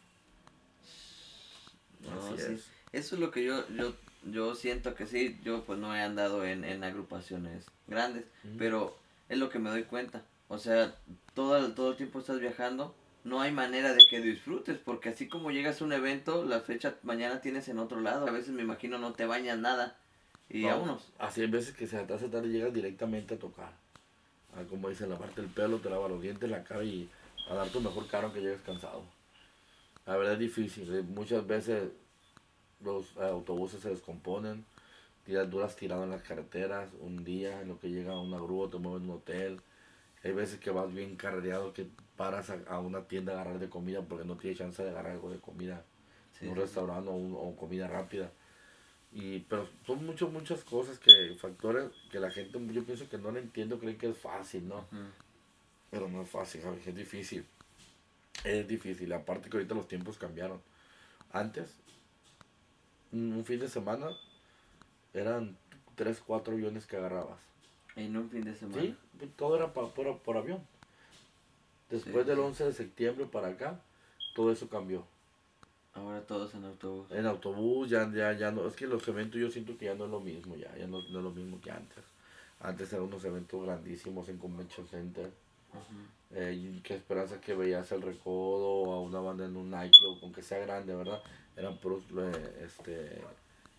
Así sí. es. Eso es lo que yo, yo, yo siento que sí, yo pues no he andado en, en agrupaciones grandes, Ujú. pero es lo que me doy cuenta. O sea, todo el, todo el tiempo estás viajando, no hay manera de que disfrutes, porque así como llegas a un evento, la fecha mañana tienes en otro lado. A veces me imagino no te bañas nada y No, vámonos. Así hay veces que se hace tarde y llegas directamente a tocar. Ah, como dicen, lavarte el pelo, te lava los dientes, la cara y a dar tu mejor caro que llegues cansado. La verdad es difícil. eh, Muchas veces los eh, autobuses se descomponen, tiras duras tirado en las carreteras, un día en lo que llega una grúa, te mueven a un hotel. Hay veces que vas bien carreado que paras a, a una tienda a agarrar de comida porque no tienes chance de agarrar algo de comida Sí, un restaurante o, un- o comida rápida. Y, pero son muchas, muchas cosas que, factores que la gente, yo pienso que no lo entiendo, creen que es fácil, ¿no? Pero no es fácil, Javi, es difícil. Es difícil, aparte que ahorita los tiempos cambiaron. Antes, un fin de semana, eran 3, 4 aviones que agarrabas. En un fin de semana. Sí, todo era pa- por, por avión. Después Sí, del sí. 11 de septiembre para acá, todo eso cambió. Ahora todos en autobús. En autobús ya, ya, ya no, es que los eventos yo siento que ya no es lo mismo, ya, ya no, no es lo mismo que antes. Antes eran unos eventos grandísimos en Convention Center. Eh, y qué esperanza que veías el recodo o a una banda en un nightclub, aunque sea grande, ¿verdad? Eran puros eh, este,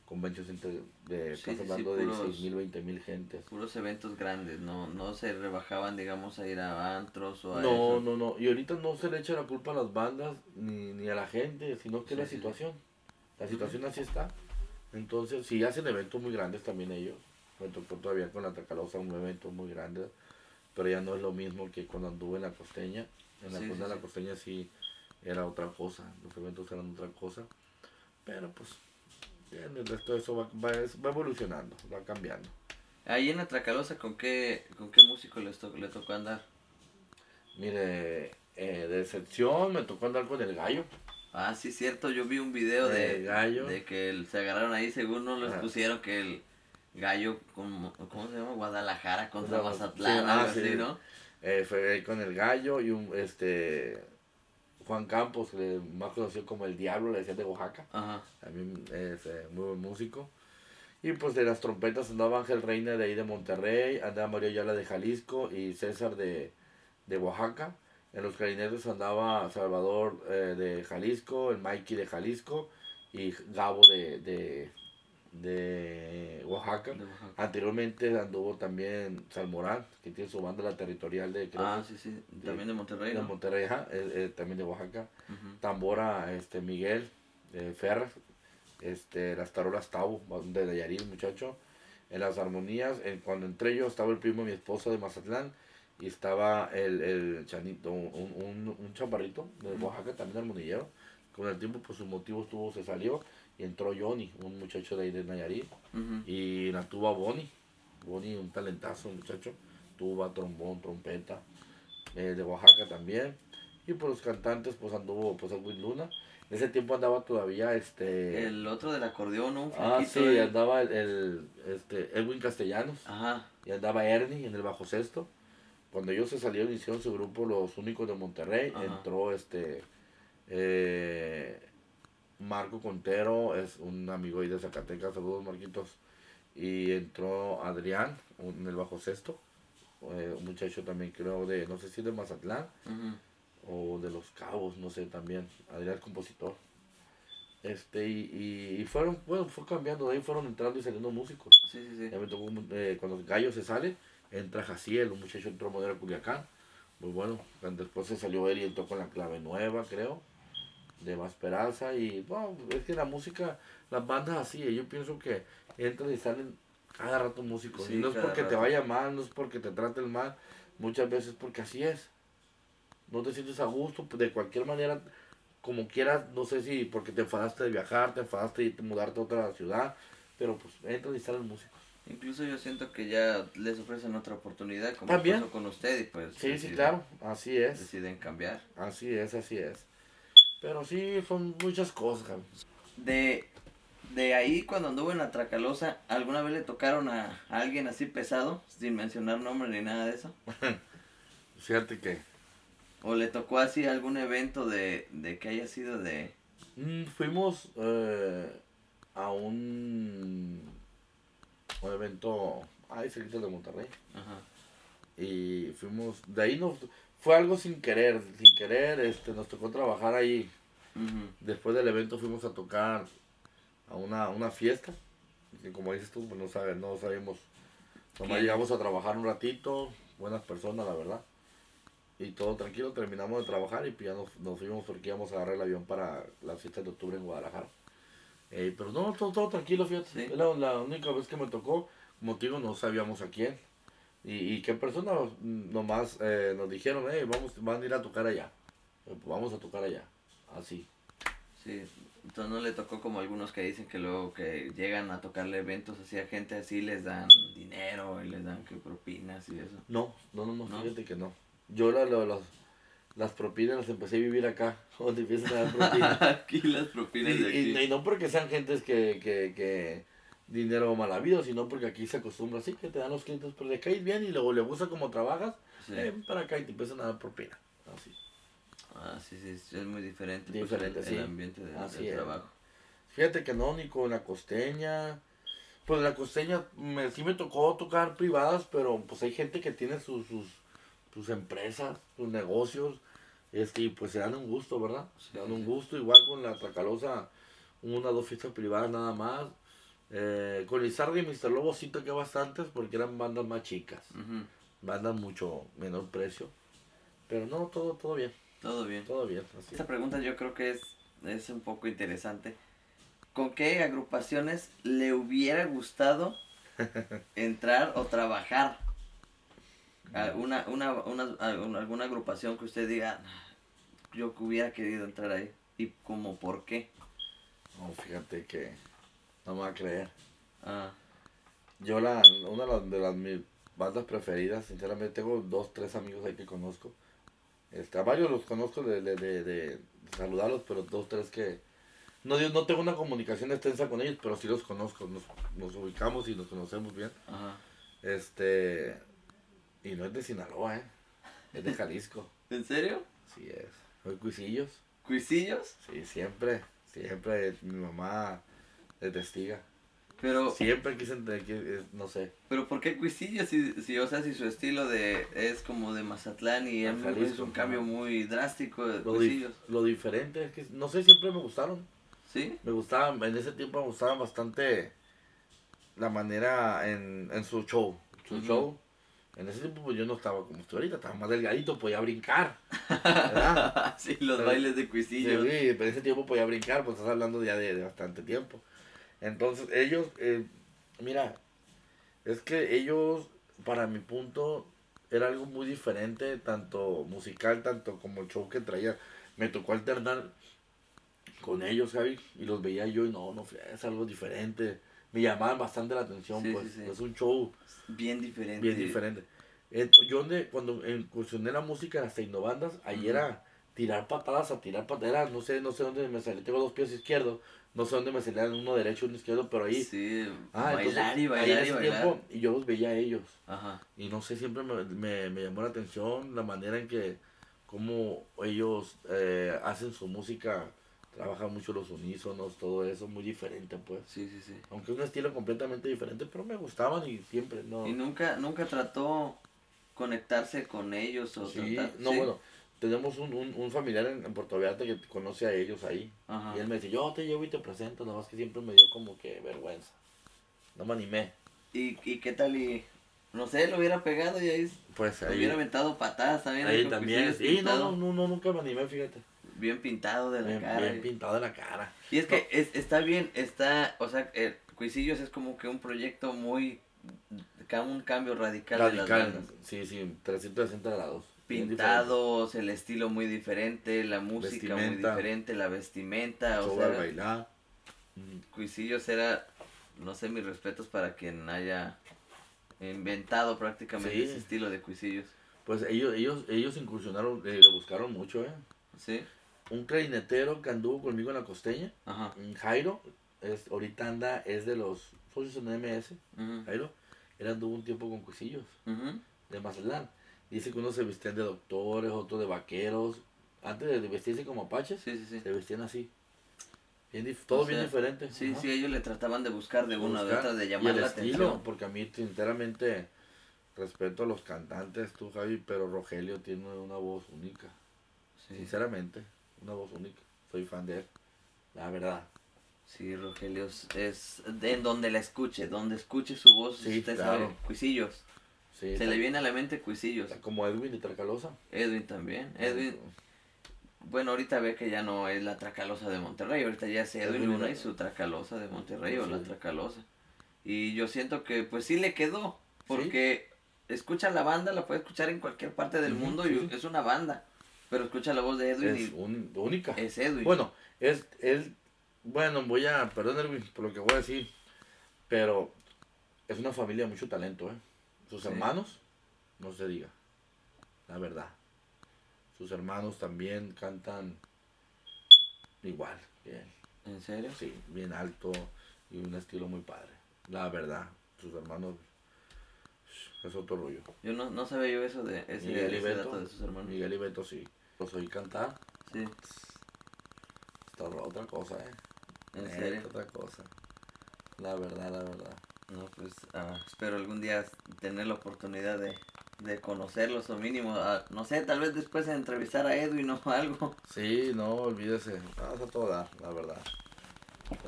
Convention Center de, Sí, estás sí, sí, hablando de puros- 16 mil, 20 mil gentes. Puros eventos grandes, no, no se rebajaban, digamos, a ir a antros o a No, eso. no, no. Y ahorita no se le echa la culpa a las bandas ni, ni a la gente, sino que Sí, la sí, sí. situación. La situación así está. Entonces, si hacen eventos muy grandes también ellos. Me tocó todavía con la Tacalosa un evento muy grande, pero ya no es lo mismo que cuando anduve en la costeña. En la, Sí, sí, de la sí. costeña sí era otra cosa, los eventos eran otra cosa. Pero pues, bien, el resto de eso va, va, va evolucionando, va cambiando. Ahí en la Tracalosa, ¿con qué, con qué músico les to- le tocó andar? Mire, eh, de excepción me tocó andar con el gallo. Ah, sí, cierto, yo vi un video de, gallo. de que el- se agarraron ahí, según no les Ajá. pusieron que el gallo, como, ¿cómo se llama? Guadalajara contra Mazatlán, sí, algo ah, así, sí. ¿no? Eh, fue ahí con el gallo y un este Juan Campos, más conocido como el Diablo, le decían de Oaxaca. Ajá, También es eh, muy buen músico. Y pues de las trompetas andaba Ángel Reina de ahí de Monterrey, andaba Mario Ayala de Jalisco y César de, de Oaxaca. En los clarinetes andaba Salvador eh, de Jalisco, el Mikey de Jalisco y Gabo de, de, de Oaxaca. de Oaxaca. Anteriormente anduvo también Salmorán, que tiene su banda la territorial de, creo Ah, sí, sí, también de Monterrey, de. Monterrey, ajá, eh, eh, también de Oaxaca. Tambora, este, Miguel, eh, Ferras, este, las tarolas Tau, de Nayarit, muchacho. En las armonías, en- cuando entré yo estaba el primo de mi esposa de Mazatlán y estaba el, el chanito, un, un, un chaparrito de Oaxaca, también armonillero. Con el tiempo, pues su motivo estuvo, se salió y entró Johnny, un muchacho de ahí de Nayarit, y la tuba Bonnie. Bonnie, un talentazo, un muchacho, tuba, trombón, trompeta, eh, de Oaxaca también. Y por los cantantes, pues anduvo pues Edwin Luna. En ese tiempo andaba todavía este. El otro del acordeón, ¿no? Ah, sí, ahí. andaba el, el, este, Edwin Castellanos. Ajá. Y andaba Ernie en el bajo sexto. Cuando ellos se salieron, hicieron su grupo Los Únicos de Monterrey. Ajá. Entró este eh, Marco Contero, es un amigo ahí de Zacatecas, saludos Marquitos. Y entró Adrián en el bajo sexto. eh, un muchacho también creo de, no sé si de Mazatlán o de Los Cabos, no sé también. Adrián es compositor. Este, y, y, fueron, bueno, fue cambiando, de ahí fueron entrando y saliendo músicos. Sí, sí, sí. Ya me tocó, eh, cuando gallo se sale, entra Jaciel, un muchacho entró a Modera Culiacán. Muy bueno. Después se salió él y entró con la clave nueva, creo. De Más Esperanza. Y bueno, es que la música, las bandas así, eh, yo pienso que entran y salen cada rato músicos. Sí, y no es porque te vaya mal, no es porque te traten mal, muchas veces porque así es. No te sientes a gusto, pues, de cualquier manera, como quieras, no sé si porque te enfadaste de viajar, te enfadaste de mudarte a otra ciudad, pero pues entran y salen músicos. Incluso yo siento que ya les ofrecen otra oportunidad, como También. pasó con usted, y pues Sí, claro, así es. deciden cambiar. Así es, así es. Pero sí, son muchas cosas, Javi. De, de ahí, cuando anduvo en la Tracalosa, ¿alguna vez le tocaron a, a alguien así pesado, sin mencionar nombre ni nada de eso? Fíjate que ¿O le tocó así algún evento de, de que haya sido de... mm, fuimos eh, a un, un evento, ay, cerquita de Monterrey. Ajá. Y fuimos, de ahí nos, fue algo sin querer, sin querer, este, nos tocó trabajar ahí. Después del evento fuimos a tocar a una, una fiesta. Que como dices tú, pues no, sabe, no sabemos. Nomás llegamos a trabajar un ratito, buenas personas, la verdad. Y todo tranquilo, terminamos de trabajar y pues ya nos, nos fuimos porque íbamos a agarrar el avión para la fiesta de octubre en Guadalajara. Eh, pero no, todo, todo tranquilo, fíjate. Sí. La, la única vez que me tocó, como te digo, no sabíamos a quién. Y, y qué persona mm, nomás eh, nos dijeron, hey, vamos, van a ir a tocar allá. Eh, pues vamos a tocar allá. Así. Sí, entonces no le tocó como algunos que dicen que luego que llegan a tocarle eventos así a gente así les dan dinero y les dan que propinas y eso. No, no, no, no, ¿No? fíjate que no. Yo la, la- las, las propinas las empecé a vivir acá, donde empiezan a dar propinas. aquí las propinas de y, y- aquí. y no porque sean gentes que, que, que dinero mal habido, sino porque aquí se acostumbra así, que te dan los clientes, pero le caes bien y luego le gusta cómo trabajas, Sí. eh, para acá y te empiezan a dar propina. Así. Ah, sí, sí, es muy diferente, pues, Diferente, el, sí. el ambiente de- Así del es. trabajo. Fíjate que no, ni con la costeña. Pues la costeña me, sí me tocó tocar privadas, pero pues hay gente que tiene sus, sus, sus empresas, sus negocios, este, y pues se dan un gusto, ¿verdad? Se dan un gusto, igual con la Tracalosa, una o dos fiestas privadas nada más. Eh, con Lizardi y Mr. Lobo sí toqué bastantes porque eran bandas más chicas, bandas mucho menor precio. Pero no, todo, todo bien, Todo bien. todo bien. Así. Esta pregunta yo creo que es, es un poco interesante. ¿Con qué agrupaciones le hubiera gustado entrar o trabajar? ¿Alguna, una, una, alguna agrupación que usted diga, "Ah, yo hubiera querido entrar ahí? ¿Y como por qué? No, fíjate que no me va a creer. Ah, Yo la, una de las, de las mis bandas preferidas, sinceramente tengo dos, tres amigos ahí que conozco. Este, a varios los conozco de, de, de, de saludarlos, pero dos, tres que... No, yo no tengo una comunicación extensa con ellos, pero sí los conozco, nos, nos ubicamos y nos conocemos bien. ajá. Este... Y no es de Sinaloa, ¿eh? Es de Jalisco. ¿En serio? Sí es. Soy Cuisillos. ¿Cuisillos? Sí, siempre. Siempre mi mamá es testiga. Pero, Siempre quise, entender eh, no sé. pero ¿por qué Cuisillos? Si, si, o sea, si su estilo de es como de Mazatlán y es, muy- Jalisco, es un cambio muy drástico de Lo, Cuisillos. lo diferente es que, no sé, siempre me gustaron. ¿Sí? Me gustaban, en ese tiempo me gustaba bastante la manera en, en su show. Su Ujú. show. En ese tiempo pues yo no estaba como estoy ahorita, estaba más delgadito, podía brincar. ¿Verdad? sí, los Pero- bailes de Sí, Cuisillos. pero en ese tiempo podía brincar, pues estás hablando ya de, de bastante tiempo. Entonces ellos, eh, mira, es que ellos, para mi punto, era algo muy diferente, tanto musical, tanto como el show que traía. Me tocó alternar con ellos, Javi, y los veía yo y no, no, es algo diferente. Me llamaban bastante la atención, Sí, pues. sí, sí. Es un show Bien diferente. bien diferente. Yo cuando incursioné la música en las tecnobandas, ahí Ujú. era tirar patadas a tirar patadas. No sé, no sé dónde me salía. Tengo dos pies izquierdos. No sé dónde me salían uno derecho uno izquierdo, pero ahí. Sí, Ah, entonces, bailar y ahí bailar y bailar. tiempo, y yo los veía a ellos. Ajá. Y no sé, siempre me, me, me llamó la atención la manera en que, como ellos eh, hacen su música, trabajan mucho los unísonos, todo eso, muy diferente, pues. Sí, sí, sí. Aunque un estilo completamente diferente, pero me gustaban y siempre, no. Y nunca, nunca trató conectarse con ellos o Sí, tratar- no, sí. bueno, tenemos un, un, un familiar en, en Puerto Vallarta que conoce a ellos ahí. Ajá. Y él me dice, yo te llevo y te presento, nada más que siempre me dio como que vergüenza. No me animé. ¿Y, ¿Y qué tal? Y no sé, lo hubiera pegado y ahí Pues ahí, hubiera aventado patadas también. ahí también. Sí, no, no, no, no, nunca me animé, fíjate. Bien pintado de la Bien, cara. bien pintado de la cara. Y es que es- está bien, está, o sea, eh, Cuisillos es como que un proyecto muy, un cambio radical, de las Radical, sí, sí, 360 grados. Pintados, el estilo muy diferente, la música muy diferente, la vestimenta, o Show al sea, bailar. Mm, Cuisillos era, no sé, mis respetos para quien haya inventado prácticamente Sí. ese estilo de Cuisillos. Pues ellos, ellos, ellos incursionaron, eh, le buscaron mucho, ¿eh? ¿Sí? Un clarinetero que anduvo conmigo en la costeña, Ajá. Jairo, es, ahorita anda, es de los socios en MS, Jairo, él anduvo un tiempo con cuisillos de Mazatlán. Dice que unos se vestían de doctores, otros de vaqueros. Antes de vestirse como apaches, Sí, sí, sí. se vestían así. Bien todo O bien diferente. Sí, ajá. sí, ellos le trataban de buscar de una de otra, de Y llamar el la estilo, atención. porque a mí sinceramente respeto a los cantantes, tú Javi, pero Rogelio tiene una voz única. Sí. Sinceramente, una voz única. Soy fan de él, la verdad. Sí, Rogelio es- es de- en donde la escuche, donde escuche su voz, Sí, usted claro. sabe, Cuisillos. Sí, Se le viene a la mente Cuisillos. está como Edwin de Tracalosa. Edwin también. Edwin, bueno, ahorita ve que ya no es la Tracalosa de Monterrey, ahorita ya es Edwin Luna y su Tracalosa de Monterrey o la Tracalosa. Y yo siento que pues sí le quedó, porque escucha la banda, la puede escuchar en cualquier parte del mundo sí, y es una banda, pero escucha la voz de Edwin Es y un- única. es Edwin. Bueno, es él, bueno, voy a, perdón Edwin por lo que voy a decir, pero es una familia de mucho talento, ¿eh? Sus Sí. hermanos, no se diga, la verdad. Sus hermanos también cantan igual, bien, ¿En serio? sí, bien alto y un estilo muy padre, la verdad. Sus hermanos es otro rollo. Yo no, no sabía yo eso de ese, Miguel y ese Beto, dato de sus hermanos. Miguel y Beto sí. Los oí cantar, Sí, está otra cosa, ¿eh? en serio. Otra cosa. La verdad, la verdad. No, pues ah, espero algún día tener la oportunidad de, de conocerlos o mínimo, ah, no sé, tal vez después de entrevistar a Edwin o algo. Sí, no, olvídese. Vas a todo dar, la verdad.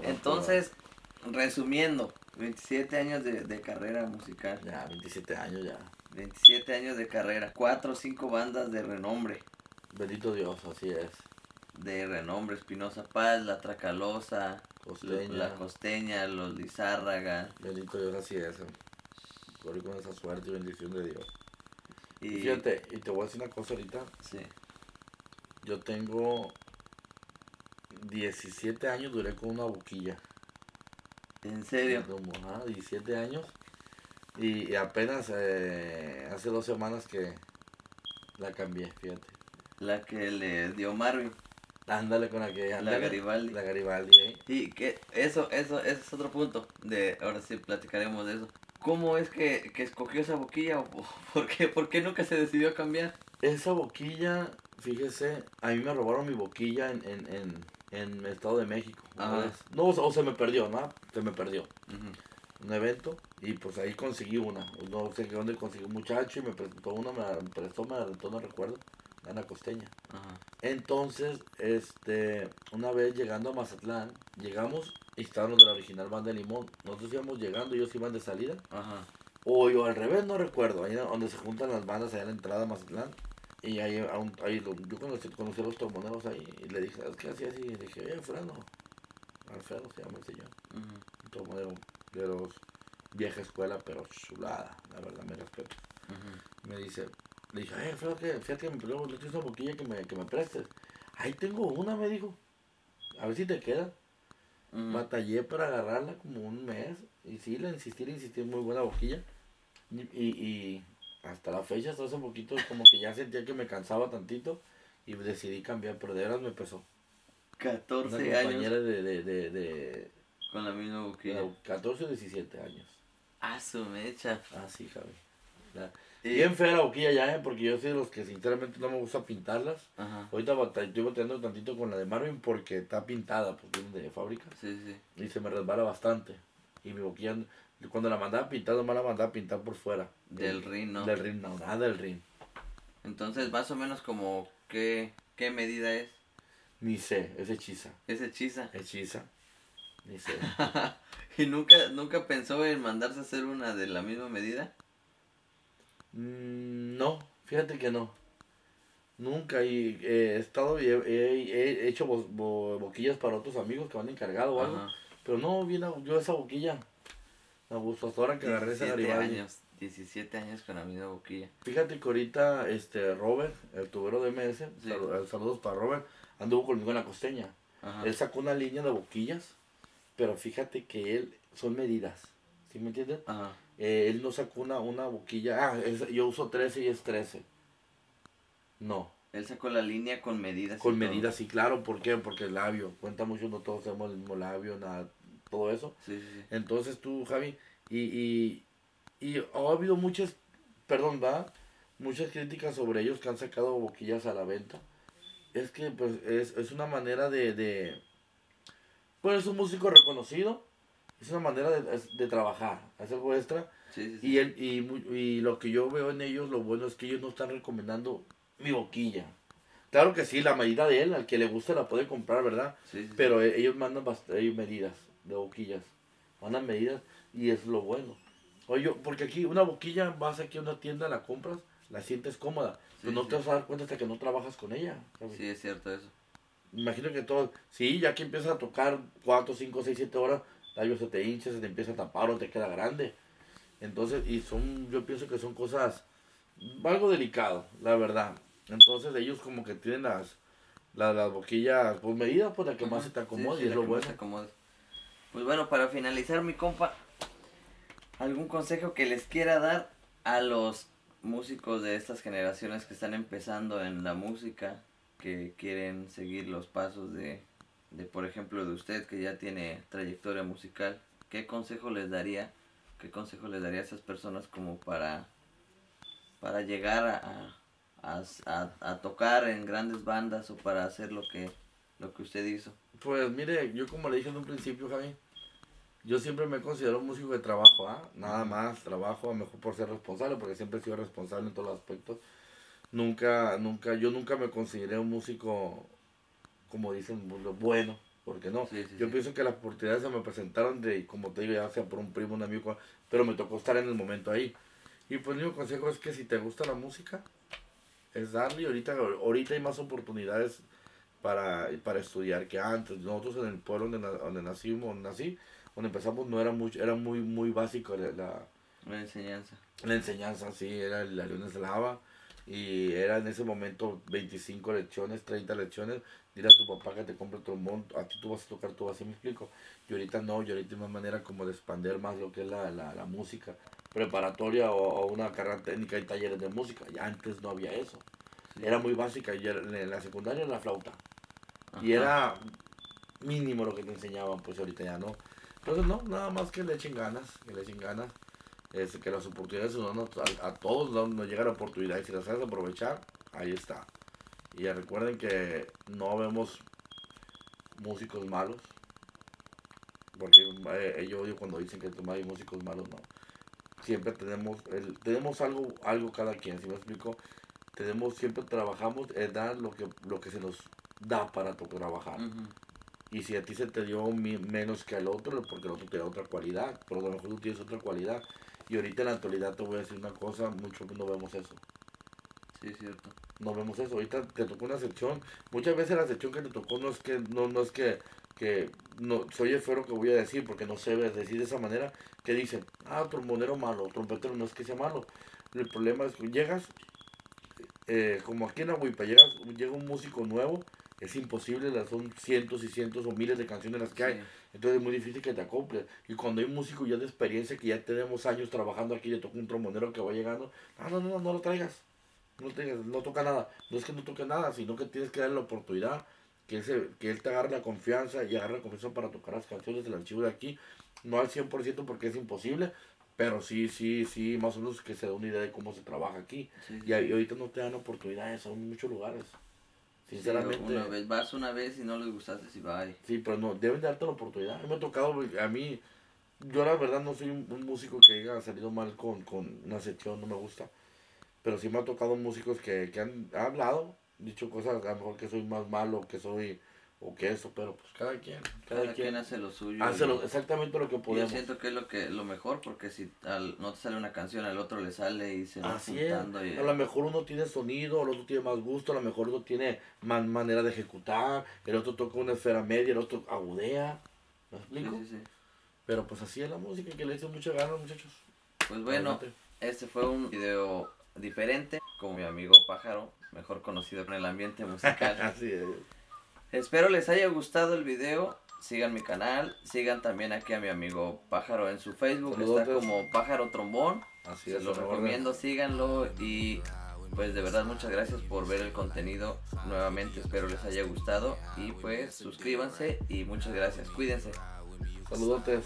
Entonces, resumiendo, 27 años de, de carrera musical. Ya, 27 años ya. 27 años de carrera, 4 o 5 bandas de renombre, Bendito Dios, así es. de renombre, Espinosa Paz, La Tracalosa, Costeña. La Costeña, Los Lizárraga, Bendito Dios, así es. Gloria con esa suerte y bendición de Dios. y... Fíjate, y te voy a decir una cosa ahorita. Sí, Yo tengo 17 años, duré con una boquilla. en serio, Como, ajá, 17 años. Y, y apenas eh, hace dos semanas que la cambié, fíjate. la que le dio Marvin, Ándale con la que la. Garibaldi. La Garibaldi, ¿eh? Y que eso, eso, ese es otro punto. De ahora sí platicaremos de eso. ¿Cómo es que, que escogió esa boquilla? ¿O por qué, por qué nunca se decidió a cambiar? Esa boquilla, fíjese, a mí me robaron mi boquilla en, en, en, en el Estado de México. vez. No, o, se me perdió, ¿no? Se me perdió. Un evento y pues ahí conseguí una. No sé qué dónde conseguí un muchacho y me prestó una, me la prestó, me la rentó, no recuerdo. Ana Costeña. Ajá. Entonces, este, una vez llegando a Mazatlán, llegamos y estaban los de la original banda de Limón. Nosotros íbamos llegando, ellos iban de salida. Ajá. O yo al revés, no recuerdo. Ahí donde se juntan las bandas, allá en la entrada a Mazatlán. Y ahí, un- ahí lo- yo conocí, conocí a los tromboneros ahí y le dije, ¿sabes qué hacía así? Y le dije, oye, Alfredo. Alfredo se llama el señor. Un trombonero de los vieja escuela, pero chulada. La verdad, me respeto. Me dice, le dije, eh, fíjate, fíjate que me pidió una boquilla que me, que me prestes. Ahí tengo una, me dijo. A ver si te queda. Batallé para agarrarla como un mes. Y sí, le insistí, le insistí, muy buena boquilla. Y, y, hasta la fecha, hasta hace poquito, como que ya sentía que me cansaba tantito. Y decidí cambiar, pero de veras me pesó. 14 Una compañera de, de, de, de, Con la misma boquilla. 14 o 17 años. Ah, su mecha. Ah, sí, Javi. Bien fea la boquilla ya, ¿eh? porque yo soy de los que sinceramente no me gusta pintarlas. Ajá. Ahorita estoy batallando tantito con la de Marvin porque está pintada, porque viene de fábrica. Sí, sí. Y se me resbala bastante. Y mi boquilla, cuando la mandaba pintar, no me la mandaba pintar por fuera. Del, rin, ¿no? Del rin, no, nada del rin. Entonces, más o menos como, ¿qué, qué medida es? Ni sé, es hechiza. ¿Es hechiza? Hechiza. Ni sé. ¿Y nunca, nunca pensó en mandarse a hacer una de la misma medida? Mm, no, fíjate que no. Nunca. Y he estado y he, hecho boquillas para otros amigos que van encargado o algo. Pero no, bien, yo esa boquilla. La ahora que agarré esa años, 17 años con la misma boquilla. Fíjate que ahorita este Robert, el tubero de MS, eh, saludos para Robert, anduvo conmigo en la costeña. Él sacó una línea de boquillas, pero fíjate que él son medidas. ¿Sí me entiendes? Eh, él no sacó una, una boquilla. Ah, yo uso 13 y es 13. No. Él sacó la línea con medidas. Con medidas, sí, claro. ¿Por qué? Porque el labio. Cuenta mucho, no todos tenemos el mismo labio, nada, todo eso. Sí, sí, Entonces tú, Javi, y, y, y ha habido muchas, perdón, va, muchas críticas sobre ellos que han sacado boquillas a la venta. Es que, pues, es, es una manera de, de, pues, es un músico reconocido es una manera de, de trabajar, es algo extra. Y, el, y, y, lo que yo veo en ellos, lo bueno es que ellos no están recomendando mi boquilla. Claro que sí, la medida de él, al que le guste la puede comprar, ¿verdad? Pero e, ellos mandan medidas de boquillas. Mandan medidas y es lo bueno. Oye, porque aquí una boquilla, vas aquí a una tienda, la compras, la sientes cómoda. pero no te vas a dar cuenta hasta que no trabajas con ella. Sí, es cierto eso. Imagino que todo, sí, ya que empiezas a tocar 4, 5, 6, 7 horas, labio se te hincha, se te empieza a tapar o te queda grande. Entonces, y son, yo pienso que son cosas algo delicado, la verdad. Entonces ellos como que tienen las, las, boquillas pues medidas pues la que más se te acomode y es lo bueno. Pues bueno, para finalizar mi compa, algún consejo que les quiera dar a los músicos de estas generaciones que están empezando en la música, que quieren seguir los pasos de de por ejemplo de usted que ya tiene trayectoria musical, ¿qué consejo les daría? ¿Qué consejo les daría a esas personas como para, para llegar a, a, tocar en grandes bandas o para hacer lo que, lo que usted hizo? Pues mire, yo como le dije en un principio, Javi, yo siempre me considero un músico de trabajo, ¿ah? Nada más, trabajo, a mejor por ser responsable, porque siempre he sido responsable en todos los aspectos. Nunca, nunca, yo nunca me consideré un músico como dicen, bueno, porque no. yo pienso que las oportunidades se me presentaron de, como te digo, ya sea por un primo, un amigo, pero me tocó estar en el momento ahí. Y pues mi consejo es que si te gusta la música, es darle, ahorita, ahorita hay más oportunidades para, para estudiar que antes. Nosotros en el pueblo donde, donde nacimos, nací, donde empezamos no era mucho, era muy, muy básico la, la, enseñanza. La enseñanza, sí, era la León Eslava y era en ese momento 25 lecciones, 30 lecciones, dile a tu papá que te compre trombón, a ti tú vas a tocar tú así me explico. Y ahorita no, y ahorita hay más manera como de expandir más lo que es la, la, música preparatoria o, una carrera técnica y talleres de música. Ya antes no había eso. Era muy básica, y en la secundaria era la flauta. Y era mínimo lo que te enseñaban, pues ahorita ya no. Entonces no, nada más que le echen ganas, que le echen ganas es que las oportunidades a, a, todos nos, nos llegan oportunidades y si las sabes aprovechar, ahí está. Y recuerden que no vemos músicos malos, porque eh, yo odio cuando dicen que hay músicos malos, no. Siempre tenemos, el, tenemos algo, algo cada quien, si me explico, tenemos, siempre trabajamos, es dar lo que, lo que se nos da para trabajar. Y si a ti se te dio menos que al otro, porque el otro te da otra cualidad, pero a lo mejor tú tienes otra cualidad. Y ahorita en la actualidad te voy a decir una cosa, mucho no vemos eso. Sí, es cierto. No vemos eso. Ahorita te tocó una sección. Muchas veces la sección que te tocó no es que, no, no es que, que no, soy el fero que voy a decir, porque no ve decir de esa manera, que dicen, ah, trombonero malo, trompetero no es que sea malo. El problema es que llegas, eh, como aquí en Agüipa, llegas, llega un músico nuevo, es imposible, las son cientos y cientos o miles de canciones las que hay. Entonces es muy difícil que te acoples. Y cuando hay un músico ya de experiencia, que ya tenemos años trabajando aquí, le toca un trombonero que va llegando, ah, no, no, no, no lo traigas. No, lo traigas, no toca nada. No es que no toque nada, sino que tienes que darle la oportunidad, que él, se, que él te agarre la confianza y agarre la confianza para tocar las canciones del archivo de aquí. No al 100% porque es imposible, pero sí, sí, sí, más o menos que se da una idea de cómo se trabaja aquí. Y, ahorita no te dan oportunidades en muchos lugares. Sinceramente. una vez, vas una vez y no les gustaste, si va Sí, pero no, deben darte la oportunidad. Me ha tocado, a mí, yo la verdad no soy un, músico que haya salido mal con, con una sección, no me gusta. Pero sí me ha tocado músicos que, que han hablado, dicho cosas, a lo mejor que soy más malo, que soy o que eso, pero pues cada quien. Cada, quien, hace lo suyo. Hace exactamente lo que podemos. Yo siento que es lo que lo mejor, porque si al, no te sale una canción, al otro le sale y se va juntando. A lo mejor uno tiene sonido, el otro tiene más gusto, a lo mejor uno tiene más manera de ejecutar, el otro toca una esfera media, el otro agudea. ¿Me explico? Sí, sí, sí. Pero pues así es la música, que le hice mucha ganas, muchachos. Pues bueno, este fue un video diferente, como mi amigo Pájaro, mejor conocido en el ambiente musical. así es. Espero les haya gustado el video. Sigan mi canal, sigan también aquí a mi amigo Pájaro en su Facebook, está como Pájaro Trombón. Así Se lo recomiendo, síganlo y pues de verdad muchas gracias por ver el contenido nuevamente, espero les haya gustado y pues suscríbanse y muchas gracias, cuídense. Saludotes.